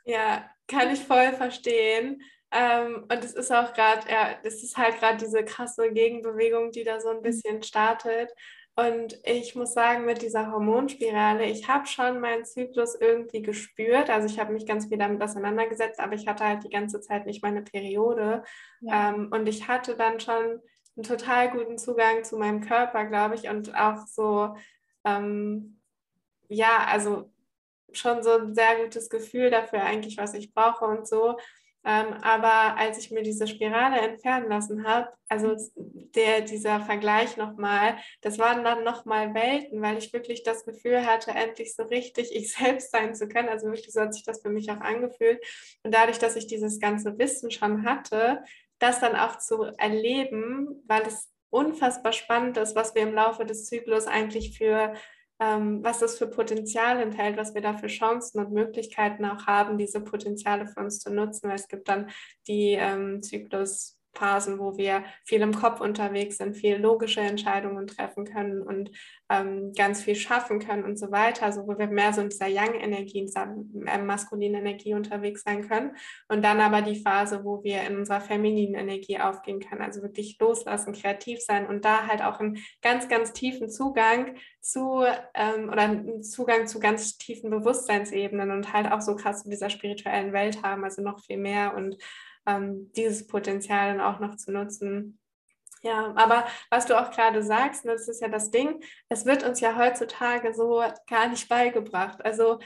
Ja, kann ich voll verstehen. Ähm, und es ist auch gerade, ja, das ist halt gerade diese krasse Gegenbewegung, die da so ein mhm. bisschen startet. Und ich muss sagen, mit dieser Hormonspirale, ich habe schon meinen Zyklus irgendwie gespürt. Also ich habe mich ganz viel damit auseinandergesetzt, aber ich hatte halt die ganze Zeit nicht meine Periode. Ja. Ähm, und ich hatte dann schon einen total guten Zugang zu meinem Körper, glaube ich, und auch so, ähm, ja, also schon so ein sehr gutes Gefühl dafür eigentlich, was ich brauche und so. Ähm, aber als ich mir diese Spirale entfernen lassen habe, also der, dieser Vergleich nochmal, das waren dann nochmal Welten, weil ich wirklich das Gefühl hatte, endlich so richtig ich selbst sein zu können. Also wirklich so hat sich das für mich auch angefühlt. Und dadurch, dass ich dieses ganze Wissen schon hatte, das dann auch zu erleben, weil es unfassbar spannend ist, was wir im Laufe des Zyklus eigentlich für ähm, was das für Potenzial enthält, was wir da für Chancen und Möglichkeiten auch haben, diese Potenziale für uns zu nutzen. Weil es gibt dann die ähm, Zyklus Phasen, wo wir viel im Kopf unterwegs sind, viel logische Entscheidungen treffen können und ähm, ganz viel schaffen können und so weiter. Also wo wir mehr so in dieser Yang-Energie, in dieser äh, maskulinen Energie unterwegs sein können. Und dann aber die Phase, wo wir in unserer femininen Energie aufgehen können. Also wirklich loslassen, kreativ sein und da halt auch einen ganz, ganz tiefen Zugang zu ähm, oder einen Zugang zu ganz tiefen Bewusstseinsebenen und halt auch so krass in dieser spirituellen Welt haben, also noch viel mehr und ähm, dieses Potenzial dann auch noch zu nutzen. Ja, aber was du auch gerade sagst, ne, das ist ja das Ding, es wird uns ja heutzutage so gar nicht beigebracht. Also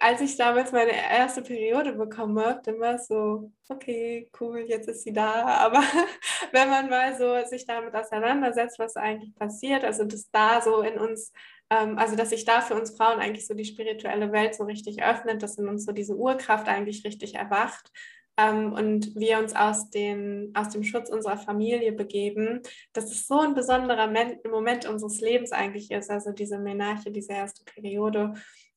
als ich damals meine erste Periode bekommen habe, dann war es so, okay, cool, jetzt ist sie da. Aber wenn man mal so sich damit auseinandersetzt, was eigentlich passiert, also das da so in uns ähm, also dass sich da für uns Frauen eigentlich so die spirituelle Welt so richtig öffnet, dass in uns so diese Urkraft eigentlich richtig erwacht ähm, und wir uns aus, den, aus dem Schutz unserer Familie begeben, dass es so ein besonderer Moment unseres Lebens eigentlich ist, also diese Menarche, diese erste Periode.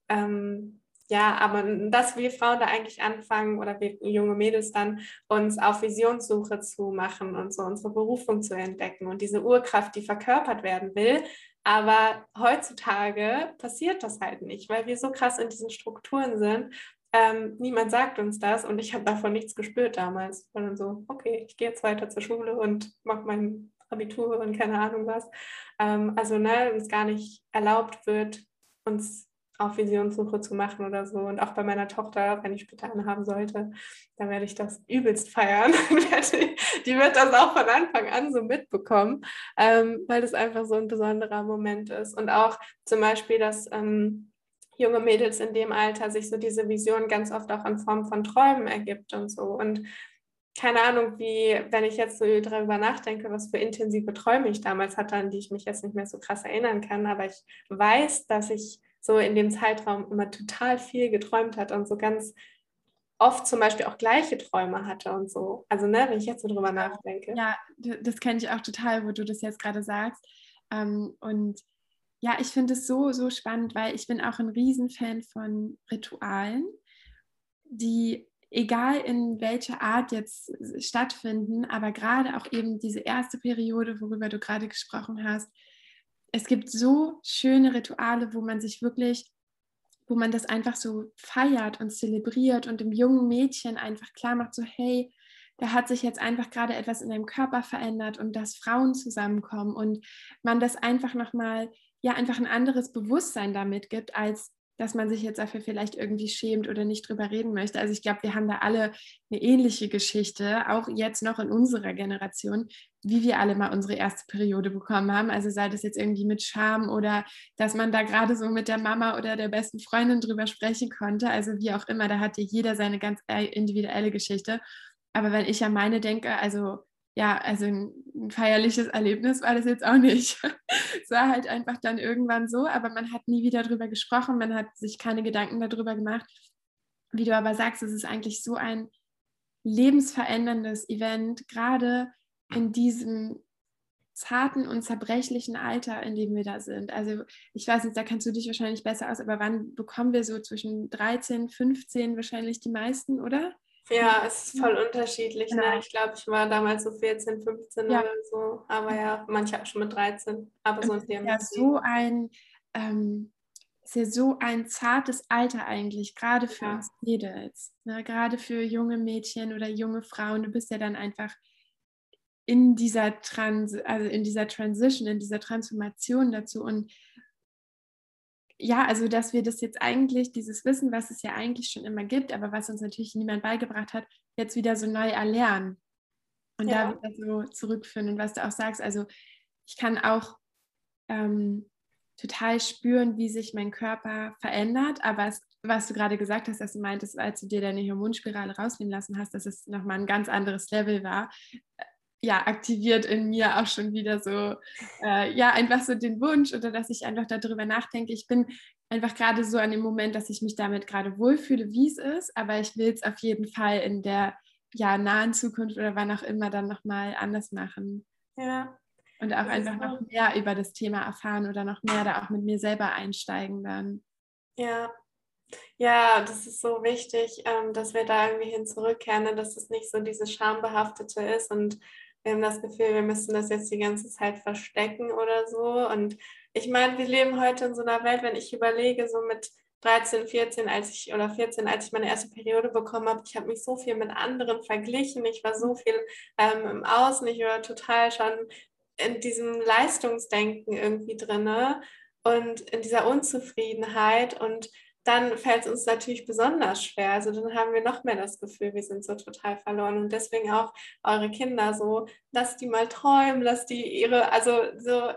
Ähm, ja, aber dass wir Frauen da eigentlich anfangen oder wir junge Mädels dann uns auf Visionssuche zu machen und so unsere Berufung zu entdecken und diese Urkraft, die verkörpert werden will. Aber heutzutage passiert das halt nicht, weil wir so krass in diesen Strukturen sind ähm, niemand sagt uns das und ich habe davon nichts gespürt damals. Sondern so, okay, ich gehe jetzt weiter zur Schule und mache mein Abitur und keine Ahnung was. Ähm, also, ne, uns gar nicht erlaubt wird, uns auf Visionssuche zu machen oder so. Und auch bei meiner Tochter, wenn ich später eine haben sollte, dann werde ich das übelst feiern. die wird das auch von Anfang an so mitbekommen, ähm, weil das einfach so ein besonderer Moment ist. Und auch zum Beispiel, dass ähm, junge Mädels in dem Alter sich so diese Vision ganz oft auch in Form von Träumen ergibt und so. Und keine Ahnung, wie, wenn ich jetzt so darüber nachdenke, was für intensive Träume ich damals hatte, an die ich mich jetzt nicht mehr so krass erinnern kann, aber ich weiß, dass ich so in dem Zeitraum immer total viel geträumt hatte und so ganz oft zum Beispiel auch gleiche Träume hatte und so. Also, ne, wenn ich jetzt so drüber nachdenke. Ja, das kenne ich auch total, wo du das jetzt gerade sagst. Ähm, und ja, ich finde es so, so spannend, weil ich bin auch ein Riesenfan von Ritualen, die egal in welcher Art jetzt stattfinden, aber gerade auch eben diese erste Periode, worüber du gerade gesprochen hast. Es gibt so schöne Rituale, wo man sich wirklich, wo man das einfach so feiert und zelebriert und dem jungen Mädchen einfach klar macht, so hey, da hat sich jetzt einfach gerade etwas in deinem Körper verändert und dass Frauen zusammenkommen und man das einfach nochmal ja einfach ein anderes Bewusstsein damit gibt, als dass man sich jetzt dafür vielleicht irgendwie schämt oder nicht drüber reden möchte. Also ich glaube, wir haben da alle eine ähnliche Geschichte, auch jetzt noch in unserer Generation, wie wir alle mal unsere erste Periode bekommen haben. Also sei das jetzt irgendwie mit Scham oder dass man da gerade so mit der Mama oder der besten Freundin drüber sprechen konnte. Also wie auch immer, da hatte jeder seine ganz äh, individuelle Geschichte. Aber wenn ich an meine denke, also ja, also ein, feierliches Erlebnis war das jetzt auch nicht. es war halt einfach dann irgendwann so, aber man hat nie wieder darüber gesprochen, man hat sich keine Gedanken darüber gemacht. Wie du aber sagst, es ist eigentlich so ein lebensveränderndes Event, gerade in diesem zarten und zerbrechlichen Alter, in dem wir da sind. Also ich weiß nicht, da kannst du dich wahrscheinlich besser aus, aber wann bekommen wir so zwischen 13, 15 wahrscheinlich die meisten, oder? Ja, es ist voll unterschiedlich. Ne? Genau. Ne? Ich glaube, ich war damals so 14, 15 ja. oder so. Aber ja, manche auch schon mit 13. Aber so ein Ja, so ein, ähm, ist ja so ein zartes Alter eigentlich, gerade für ja. uns Mädels. Ne? Gerade für junge Mädchen oder junge Frauen. Du bist ja dann einfach in dieser Trans, also in dieser Transition, in dieser Transformation dazu. Und ja, also dass wir das jetzt eigentlich, dieses Wissen, was es ja eigentlich schon immer gibt, aber was uns natürlich niemand beigebracht hat, jetzt wieder so neu erlernen. Und ja. da wieder so zurückführen. Und was du auch sagst, also ich kann auch ähm, total spüren, wie sich mein Körper verändert. Aber es, was du gerade gesagt hast, dass du meintest, als du dir deine Hormonspirale rausnehmen lassen hast, dass es nochmal ein ganz anderes Level war, ja, aktiviert in mir auch schon wieder so, äh, ja, einfach so den Wunsch oder dass ich einfach darüber nachdenke. Ich bin einfach gerade so an dem Moment, dass ich mich damit gerade wohlfühle, wie es ist, aber ich will es auf jeden Fall in der ja, nahen Zukunft oder wann auch immer dann nochmal anders machen. Ja, und auch einfach noch mehr über das Thema erfahren oder noch mehr da auch mit mir selber einsteigen dann. Ja, ja, das ist so wichtig, ähm, dass wir da irgendwie hin zurückkehren, ne, dass es nicht so dieses Schambehaftete ist und wir haben das Gefühl, wir müssen das jetzt die ganze Zeit verstecken oder so. Und ich meine, wir leben heute in so einer Welt, wenn ich überlege, so mit 13, 14, als ich oder 14, als ich meine erste Periode bekommen habe, ich habe mich so viel mit anderen verglichen. Ich war so viel ähm, im Außen, ich war total schon in diesem Leistungsdenken irgendwie drin und in dieser Unzufriedenheit und dann fällt es uns natürlich besonders schwer. Also dann haben wir noch mehr das Gefühl, wir sind so total verloren. Und deswegen auch eure Kinder so, lasst die mal träumen, lasst die ihre, also so,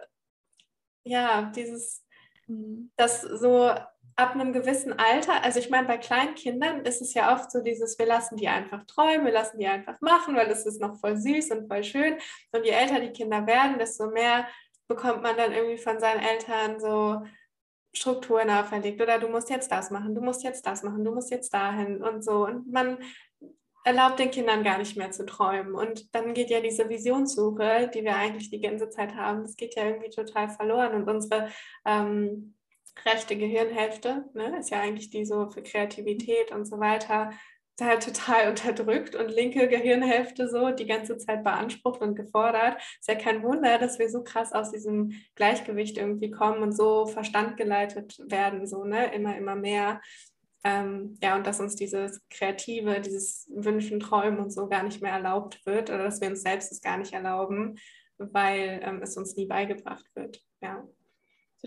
ja, dieses, mhm. das so ab einem gewissen Alter, also ich meine, bei kleinen Kindern ist es ja oft so dieses, wir lassen die einfach träumen, wir lassen die einfach machen, weil es ist noch voll süß und voll schön. Und je älter die Kinder werden, desto mehr bekommt man dann irgendwie von seinen Eltern so Strukturen auferlegt oder du musst jetzt das machen, du musst jetzt das machen, du musst jetzt dahin und so. Und man erlaubt den Kindern gar nicht mehr zu träumen. Und dann geht ja diese Visionssuche, die wir eigentlich die ganze Zeit haben, das geht ja irgendwie total verloren. Und unsere ähm, rechte Gehirnhälfte, ne, ist ja eigentlich die so für Kreativität und so weiter, halt total unterdrückt und linke Gehirnhälfte so die ganze Zeit beansprucht und gefordert. Ist ja kein Wunder, dass wir so krass aus diesem Gleichgewicht irgendwie kommen und so verstandgeleitet werden, so, ne, immer, immer mehr. Ähm, ja, und dass uns dieses Kreative, dieses Wünschen, Träumen und so gar nicht mehr erlaubt wird oder dass wir uns selbst es gar nicht erlauben, weil ähm, es uns nie beigebracht wird. Ja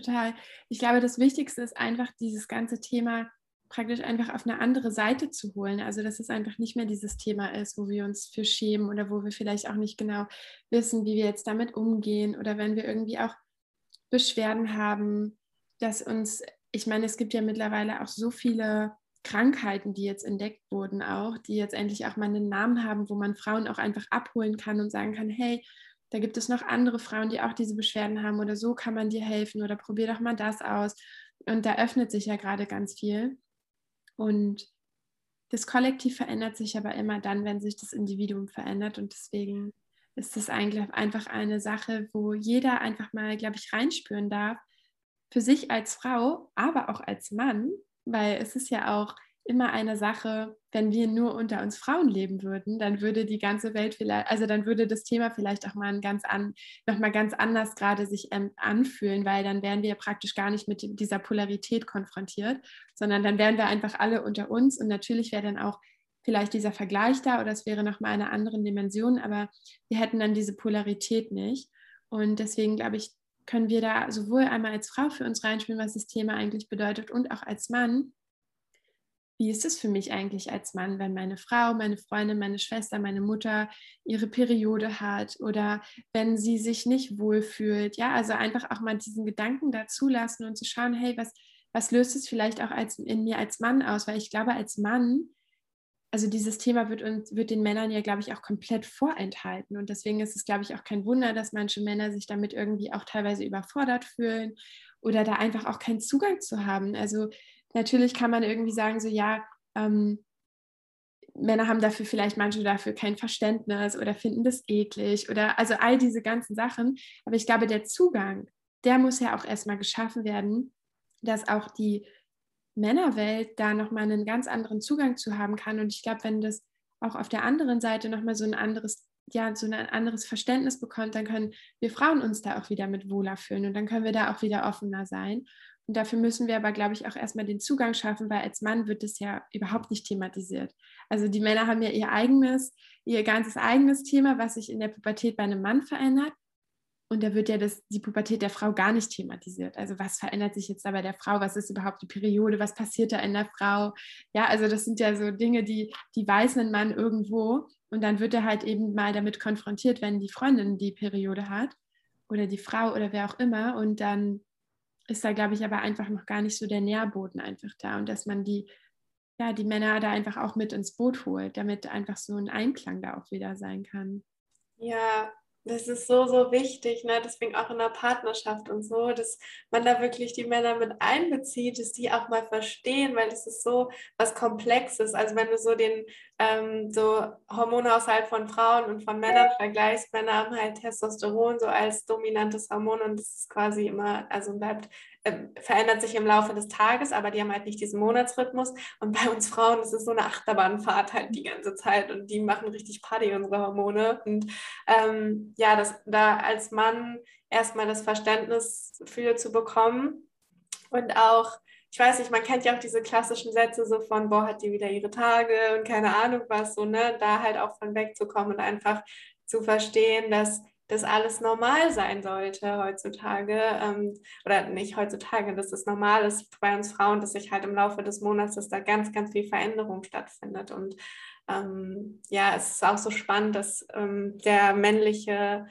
total. Ich glaube, das Wichtigste ist einfach dieses ganze Thema praktisch einfach auf eine andere Seite zu holen. Also dass es einfach nicht mehr dieses Thema ist, wo wir uns für schämen oder wo wir vielleicht auch nicht genau wissen, wie wir jetzt damit umgehen oder wenn wir irgendwie auch Beschwerden haben, dass uns, ich meine, es gibt ja mittlerweile auch so viele Krankheiten, die jetzt entdeckt wurden, auch, die jetzt endlich auch mal einen Namen haben, wo man Frauen auch einfach abholen kann und sagen kann, hey, da gibt es noch andere Frauen, die auch diese Beschwerden haben oder so kann man dir helfen oder probier doch mal das aus. Und da öffnet sich ja gerade ganz viel. Und das Kollektiv verändert sich aber immer dann, wenn sich das Individuum verändert. Und deswegen ist das eigentlich einfach eine Sache, wo jeder einfach mal, glaube ich, reinspüren darf, für sich als Frau, aber auch als Mann, weil es ist ja auch immer eine Sache, wenn wir nur unter uns Frauen leben würden, dann würde die ganze Welt vielleicht, also dann würde das Thema vielleicht auch mal ganz an, noch mal ganz anders gerade sich ähm, anfühlen, weil dann wären wir praktisch gar nicht mit dieser Polarität konfrontiert, sondern dann wären wir einfach alle unter uns. Und natürlich wäre dann auch vielleicht dieser Vergleich da oder es wäre noch mal eine andere Dimension, aber wir hätten dann diese Polarität nicht. Und deswegen glaube ich, können wir da sowohl einmal als Frau für uns reinspielen, was das Thema eigentlich bedeutet und auch als Mann wie ist es für mich eigentlich als Mann, wenn meine Frau, meine Freundin, meine Schwester, meine Mutter ihre Periode hat oder wenn sie sich nicht wohlfühlt. Ja, also einfach auch mal diesen Gedanken dazu lassen und zu schauen, hey, was, was löst es vielleicht auch als, in mir als Mann aus? Weil ich glaube, als Mann, also dieses Thema wird, uns, wird den Männern ja, glaube ich, auch komplett vorenthalten. Und deswegen ist es, glaube ich, auch kein Wunder, dass manche Männer sich damit irgendwie auch teilweise überfordert fühlen oder da einfach auch keinen Zugang zu haben. Also natürlich kann man irgendwie sagen, so ja, ähm, Männer haben dafür vielleicht manche dafür kein Verständnis oder finden das eklig oder also all diese ganzen Sachen. Aber ich glaube, der Zugang, der muss ja auch erstmal geschaffen werden, dass auch die Männerwelt da nochmal einen ganz anderen Zugang zu haben kann. Und ich glaube, wenn das auch auf der anderen Seite nochmal so ein anderes, ja, so ein anderes Verständnis bekommt, dann können wir Frauen uns da auch wieder mit wohler fühlen und dann können wir da auch wieder offener sein. Dafür müssen wir aber, glaube ich, auch erstmal den Zugang schaffen, weil als Mann wird das ja überhaupt nicht thematisiert. Also die Männer haben ja ihr eigenes, ihr ganzes eigenes Thema, was sich in der Pubertät bei einem Mann verändert. Und da wird ja das, die Pubertät der Frau gar nicht thematisiert. Also was verändert sich jetzt da bei der Frau? Was ist überhaupt die Periode? Was passiert da in der Frau? Ja, also das sind ja so Dinge, die, die weiß ein Mann irgendwo. Und dann wird er halt eben mal damit konfrontiert, wenn die Freundin die Periode hat oder die Frau oder wer auch immer. Und dann ist da, glaube ich, aber einfach noch gar nicht so der Nährboden einfach da und dass man die, ja, die Männer da einfach auch mit ins Boot holt, damit einfach so ein Einklang da auch wieder sein kann. Ja, das ist so, so wichtig, ne? deswegen auch in der Partnerschaft und so, dass man da wirklich die Männer mit einbezieht, dass die auch mal verstehen, weil das ist so was Komplexes. Also wenn du so den ähm, so Hormonhaushalt von Frauen und von Männern vergleichst, Männer haben halt Testosteron so als dominantes Hormon und das ist quasi immer, also bleibt äh, verändert sich im Laufe des Tages, aber die haben halt nicht diesen Monatsrhythmus. Und bei uns Frauen ist es so eine Achterbahnfahrt halt die ganze Zeit und die machen richtig Party, unsere Hormone. Und ähm, ja, das, da als Mann erstmal das Verständnis für zu bekommen und auch ich weiß nicht, man kennt ja auch diese klassischen Sätze so von, boah, hat die wieder ihre Tage und keine Ahnung was, so, ne, da halt auch von wegzukommen und einfach zu verstehen, dass das alles normal sein sollte heutzutage. Ähm, oder nicht heutzutage, dass es normal ist bei uns Frauen, dass sich halt im Laufe des Monats, dass da ganz, ganz viel Veränderung stattfindet. Und ähm, ja, es ist auch so spannend, dass ähm, der männliche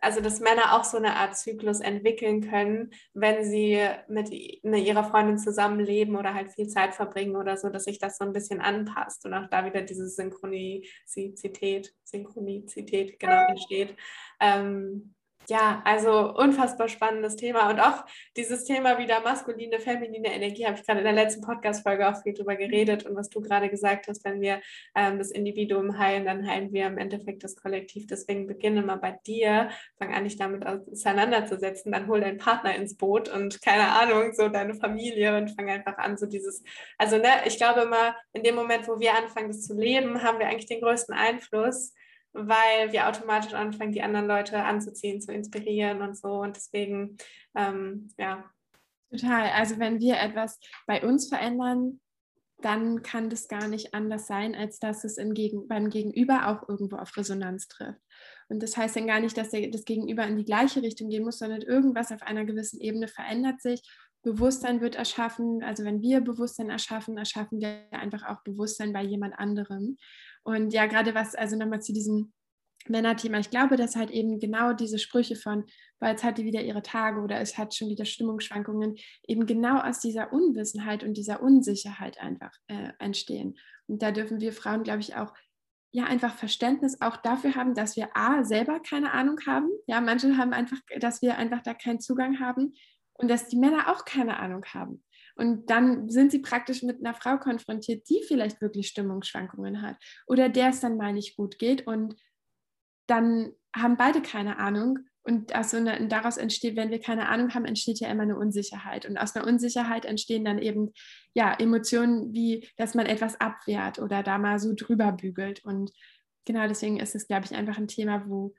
also dass Männer auch so eine Art Zyklus entwickeln können, wenn sie mit ihrer Freundin zusammenleben oder halt viel Zeit verbringen oder so, dass sich das so ein bisschen anpasst und auch da wieder diese Synchronizität, Synchronizität genau entsteht. Ähm, ja, also unfassbar spannendes Thema. Und auch dieses Thema wieder maskuline, feminine Energie, habe ich gerade in der letzten Podcast-Folge auch viel drüber geredet. Und was du gerade gesagt hast, wenn wir ähm, das Individuum heilen, dann heilen wir im Endeffekt das Kollektiv. Deswegen beginne mal bei dir, fang an, dich damit auseinanderzusetzen, dann hol deinen Partner ins Boot und keine Ahnung, so deine Familie und fang einfach an, so dieses, also ne, ich glaube immer, in dem Moment, wo wir anfangen, das zu leben, haben wir eigentlich den größten Einfluss weil wir automatisch anfangen, die anderen Leute anzuziehen, zu inspirieren und so. Und deswegen, ähm, ja. Total. Also wenn wir etwas bei uns verändern, dann kann das gar nicht anders sein, als dass es im Gegen beim Gegenüber auch irgendwo auf Resonanz trifft. Und das heißt dann gar nicht, dass das Gegenüber in die gleiche Richtung gehen muss, sondern irgendwas auf einer gewissen Ebene verändert sich. Bewusstsein wird erschaffen. Also wenn wir Bewusstsein erschaffen, erschaffen wir einfach auch Bewusstsein bei jemand anderem. Und ja, gerade was, also nochmal zu diesem Männerthema, ich glaube, dass halt eben genau diese Sprüche von, weil jetzt hat die wieder ihre Tage oder es hat schon wieder Stimmungsschwankungen, eben genau aus dieser Unwissenheit und dieser Unsicherheit einfach äh, entstehen. Und da dürfen wir Frauen, glaube ich, auch ja einfach Verständnis auch dafür haben, dass wir A, selber keine Ahnung haben. Ja, manche haben einfach, dass wir einfach da keinen Zugang haben und dass die Männer auch keine Ahnung haben. Und dann sind sie praktisch mit einer Frau konfrontiert, die vielleicht wirklich Stimmungsschwankungen hat oder der es dann mal nicht gut geht. Und dann haben beide keine Ahnung. Und eine, daraus entsteht, wenn wir keine Ahnung haben, entsteht ja immer eine Unsicherheit. Und aus einer Unsicherheit entstehen dann eben ja, Emotionen wie, dass man etwas abwehrt oder da mal so drüber bügelt. Und genau deswegen ist es, glaube ich, einfach ein Thema, wo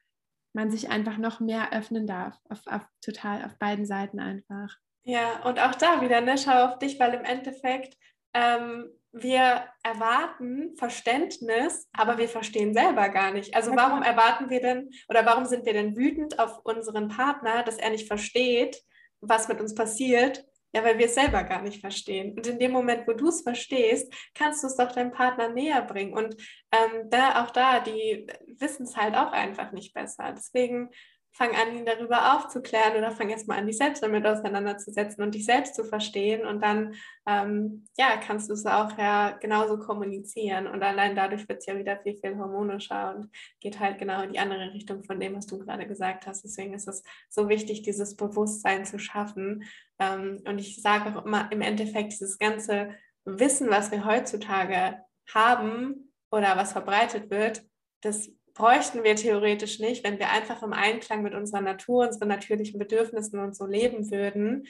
man sich einfach noch mehr öffnen darf. Auf, auf, total auf beiden Seiten einfach. Ja, und auch da wieder, ne, schau auf dich, weil im Endeffekt ähm, wir erwarten Verständnis, aber wir verstehen selber gar nicht. Also warum erwarten wir denn oder warum sind wir denn wütend auf unseren Partner, dass er nicht versteht, was mit uns passiert? Ja, weil wir es selber gar nicht verstehen. Und in dem Moment, wo du es verstehst, kannst du es doch deinem Partner näher bringen. Und ähm, da auch da, die wissen es halt auch einfach nicht besser. Deswegen fang an, ihn darüber aufzuklären oder fang erstmal an, dich selbst damit auseinanderzusetzen und dich selbst zu verstehen. Und dann, ähm, ja, kannst du es auch ja genauso kommunizieren. Und allein dadurch wird es ja wieder viel, viel harmonischer und geht halt genau in die andere Richtung von dem, was du gerade gesagt hast. Deswegen ist es so wichtig, dieses Bewusstsein zu schaffen. Ähm, und ich sage auch immer, im Endeffekt, dieses ganze Wissen, was wir heutzutage haben oder was verbreitet wird, das bräuchten wir theoretisch nicht, wenn wir einfach im Einklang mit unserer Natur, unseren natürlichen Bedürfnissen und so leben würden.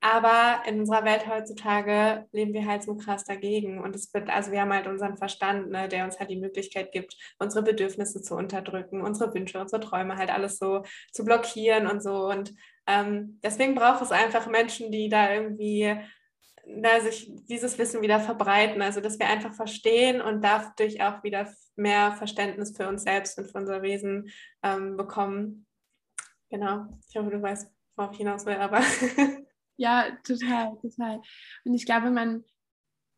Aber in unserer Welt heutzutage leben wir halt so krass dagegen. Und es wird, also wir haben halt unseren Verstand, ne, der uns halt die Möglichkeit gibt, unsere Bedürfnisse zu unterdrücken, unsere Wünsche, unsere Träume halt alles so zu blockieren und so. Und ähm, deswegen braucht es einfach Menschen, die da irgendwie da sich dieses Wissen wieder verbreiten, also dass wir einfach verstehen und dadurch auch wieder mehr Verständnis für uns selbst und für unser Wesen ähm, bekommen. Genau, ich hoffe, du weißt, worauf ich hinaus will, aber. ja, total, total. Und ich glaube, man,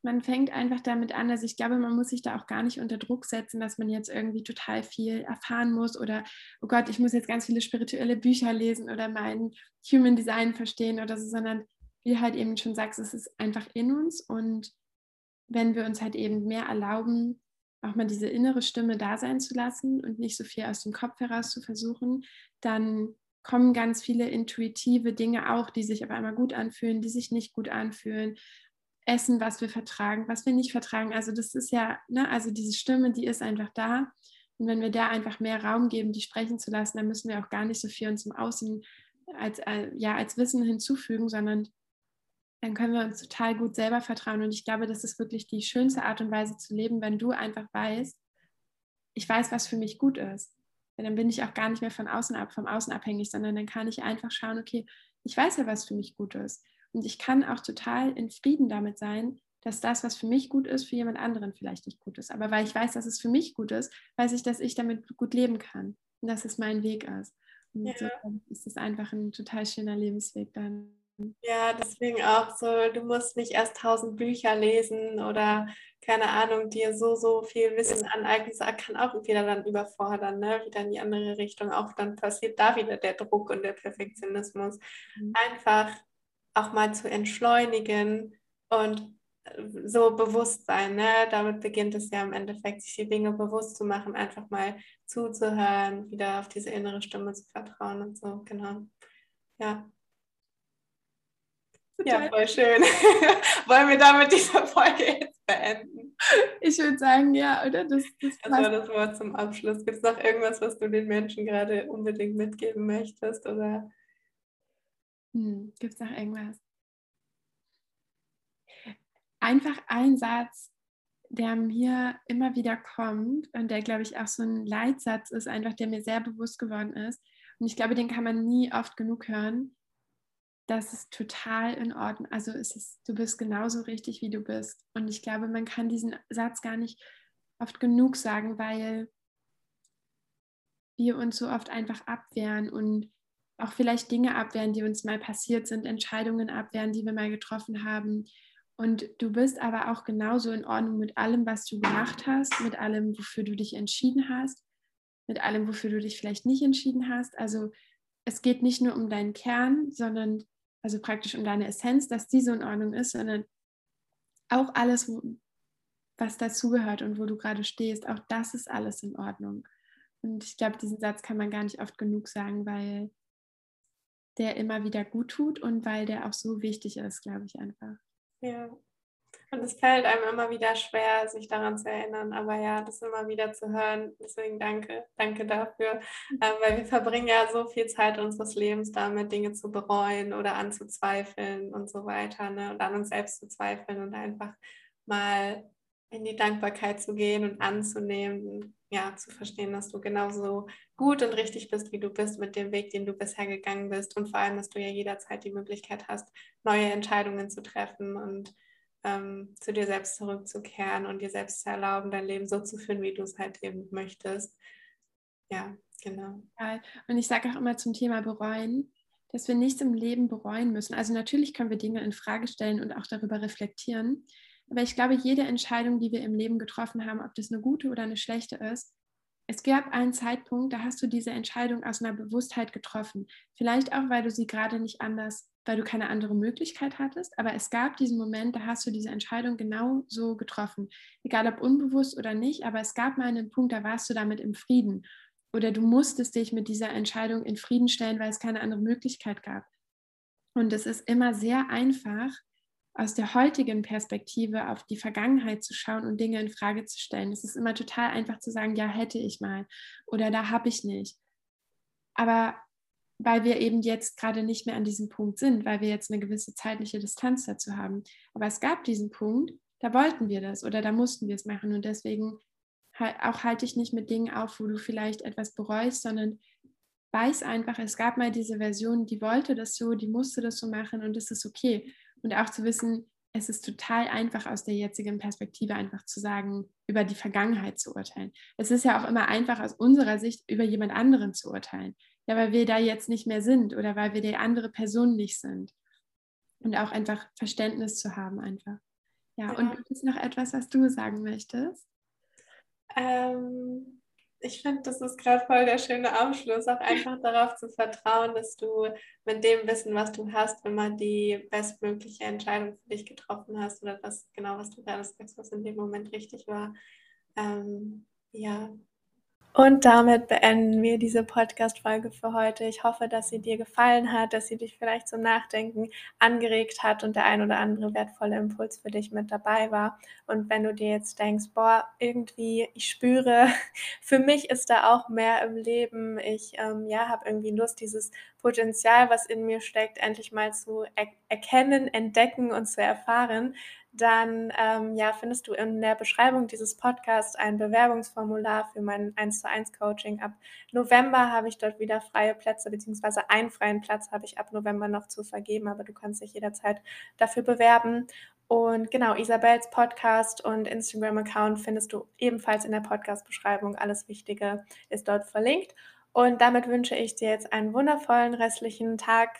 man fängt einfach damit an, also ich glaube, man muss sich da auch gar nicht unter Druck setzen, dass man jetzt irgendwie total viel erfahren muss oder, oh Gott, ich muss jetzt ganz viele spirituelle Bücher lesen oder mein Human Design verstehen oder so, sondern wie halt eben schon sagst, es ist einfach in uns und wenn wir uns halt eben mehr erlauben, auch mal diese innere Stimme da sein zu lassen und nicht so viel aus dem Kopf heraus zu versuchen, dann kommen ganz viele intuitive Dinge auch, die sich aber einmal gut anfühlen, die sich nicht gut anfühlen. Essen, was wir vertragen, was wir nicht vertragen. Also das ist ja, ne, also diese Stimme, die ist einfach da. Und wenn wir da einfach mehr Raum geben, die sprechen zu lassen, dann müssen wir auch gar nicht so viel uns im Außen als, äh, ja, als Wissen hinzufügen, sondern dann können wir uns total gut selber vertrauen. Und ich glaube, das ist wirklich die schönste Art und Weise zu leben, wenn du einfach weißt, ich weiß, was für mich gut ist. Weil dann bin ich auch gar nicht mehr von außen ab, vom Außen abhängig, sondern dann kann ich einfach schauen, okay, ich weiß ja, was für mich gut ist. Und ich kann auch total in Frieden damit sein, dass das, was für mich gut ist, für jemand anderen vielleicht nicht gut ist. Aber weil ich weiß, dass es für mich gut ist, weiß ich, dass ich damit gut leben kann und dass es mein Weg ist. Und ja. so ist es einfach ein total schöner Lebensweg dann. Ja, deswegen auch so, du musst nicht erst tausend Bücher lesen oder keine Ahnung, dir so, so viel Wissen aneignen. Das kann auch wieder dann überfordern, ne? wieder in die andere Richtung. Auch dann passiert da wieder der Druck und der Perfektionismus. Mhm. Einfach auch mal zu entschleunigen und äh, so Bewusstsein, ne? damit beginnt es ja im Endeffekt, sich die Dinge bewusst zu machen, einfach mal zuzuhören, wieder auf diese innere Stimme zu vertrauen und so, genau. Ja. Ja, voll schön. Wollen wir damit diese Folge jetzt beenden? Ich würde sagen, ja, oder? Das, das, das war das Wort zum Abschluss. Gibt es noch irgendwas, was du den Menschen gerade unbedingt mitgeben möchtest? Oder? Hm, Gibt es noch irgendwas? Einfach ein Satz, der mir immer wieder kommt und der, glaube ich, auch so ein Leitsatz ist, einfach der mir sehr bewusst geworden ist. Und ich glaube, den kann man nie oft genug hören. Das ist total in Ordnung. Also es ist, du bist genauso richtig, wie du bist. Und ich glaube, man kann diesen Satz gar nicht oft genug sagen, weil wir uns so oft einfach abwehren und auch vielleicht Dinge abwehren, die uns mal passiert sind, Entscheidungen abwehren, die wir mal getroffen haben. Und du bist aber auch genauso in Ordnung mit allem, was du gemacht hast, mit allem, wofür du dich entschieden hast, mit allem, wofür du dich vielleicht nicht entschieden hast. Also es geht nicht nur um deinen Kern, sondern also praktisch um deine Essenz, dass diese in Ordnung ist, sondern auch alles, was dazugehört und wo du gerade stehst, auch das ist alles in Ordnung. Und ich glaube, diesen Satz kann man gar nicht oft genug sagen, weil der immer wieder gut tut und weil der auch so wichtig ist, glaube ich einfach. Ja. Und es fällt einem immer wieder schwer, sich daran zu erinnern. Aber ja, das immer wieder zu hören. Deswegen danke, danke dafür. Ähm, weil wir verbringen ja so viel Zeit unseres Lebens damit, Dinge zu bereuen oder anzuzweifeln und so weiter. Ne? Und an uns selbst zu zweifeln und einfach mal in die Dankbarkeit zu gehen und anzunehmen, ja, zu verstehen, dass du genauso gut und richtig bist, wie du bist mit dem Weg, den du bisher gegangen bist und vor allem, dass du ja jederzeit die Möglichkeit hast, neue Entscheidungen zu treffen und ähm, zu dir selbst zurückzukehren und dir selbst zu erlauben, dein Leben so zu führen, wie du es halt eben möchtest. Ja, genau. Und ich sage auch immer zum Thema bereuen, dass wir nichts im Leben bereuen müssen. Also natürlich können wir Dinge in Frage stellen und auch darüber reflektieren. Aber ich glaube, jede Entscheidung, die wir im Leben getroffen haben, ob das eine gute oder eine schlechte ist, es gab einen Zeitpunkt, da hast du diese Entscheidung aus einer Bewusstheit getroffen. Vielleicht auch, weil du sie gerade nicht anders, weil du keine andere Möglichkeit hattest. Aber es gab diesen Moment, da hast du diese Entscheidung genau so getroffen. Egal ob unbewusst oder nicht, aber es gab mal einen Punkt, da warst du damit im Frieden. Oder du musstest dich mit dieser Entscheidung in Frieden stellen, weil es keine andere Möglichkeit gab. Und es ist immer sehr einfach, aus der heutigen Perspektive auf die Vergangenheit zu schauen und Dinge in Frage zu stellen. Es ist immer total einfach zu sagen, ja, hätte ich mal oder da habe ich nicht. Aber weil wir eben jetzt gerade nicht mehr an diesem Punkt sind, weil wir jetzt eine gewisse zeitliche Distanz dazu haben. Aber es gab diesen Punkt, da wollten wir das oder da mussten wir es machen. Und deswegen auch halte ich nicht mit Dingen auf, wo du vielleicht etwas bereust, sondern weiß einfach, es gab mal diese Version, die wollte das so, die musste das so machen und es ist okay. Und auch zu wissen, es ist total einfach aus der jetzigen Perspektive einfach zu sagen, über die Vergangenheit zu urteilen. Es ist ja auch immer einfach aus unserer Sicht über jemand anderen zu urteilen. Ja, weil wir da jetzt nicht mehr sind oder weil wir die andere Person nicht sind. Und auch einfach Verständnis zu haben einfach. Ja, ja. und gibt es noch etwas, was du sagen möchtest? Ähm, ich finde, das ist gerade voll der schöne Abschluss, auch einfach darauf zu vertrauen, dass du mit dem Wissen, was du hast, immer die bestmögliche Entscheidung für dich getroffen hast oder das genau, was du gerade sagst, was in dem Moment richtig war. Ähm, ja, und damit beenden wir diese Podcast-Folge für heute. Ich hoffe, dass sie dir gefallen hat, dass sie dich vielleicht zum Nachdenken angeregt hat und der ein oder andere wertvolle Impuls für dich mit dabei war. Und wenn du dir jetzt denkst, boah, irgendwie, ich spüre, für mich ist da auch mehr im Leben. Ich ähm, ja, habe irgendwie Lust, dieses Potenzial, was in mir steckt, endlich mal zu er erkennen, entdecken und zu erfahren dann ähm, ja, findest du in der Beschreibung dieses Podcasts ein Bewerbungsformular für mein 1 zu 1 Coaching. Ab November habe ich dort wieder freie Plätze, beziehungsweise einen freien Platz habe ich ab November noch zu vergeben, aber du kannst dich jederzeit dafür bewerben. Und genau, Isabels Podcast und Instagram-Account findest du ebenfalls in der Podcast-Beschreibung. Alles Wichtige ist dort verlinkt. Und damit wünsche ich dir jetzt einen wundervollen restlichen Tag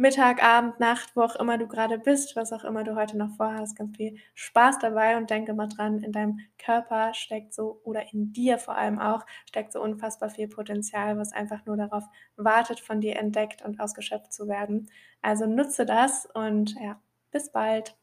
Mittag, Abend, Nacht, wo auch immer du gerade bist, was auch immer du heute noch vorhast, ganz viel Spaß dabei und denke mal dran, in deinem Körper steckt so oder in dir vor allem auch steckt so unfassbar viel Potenzial, was einfach nur darauf wartet, von dir entdeckt und ausgeschöpft zu werden. Also nutze das und ja, bis bald.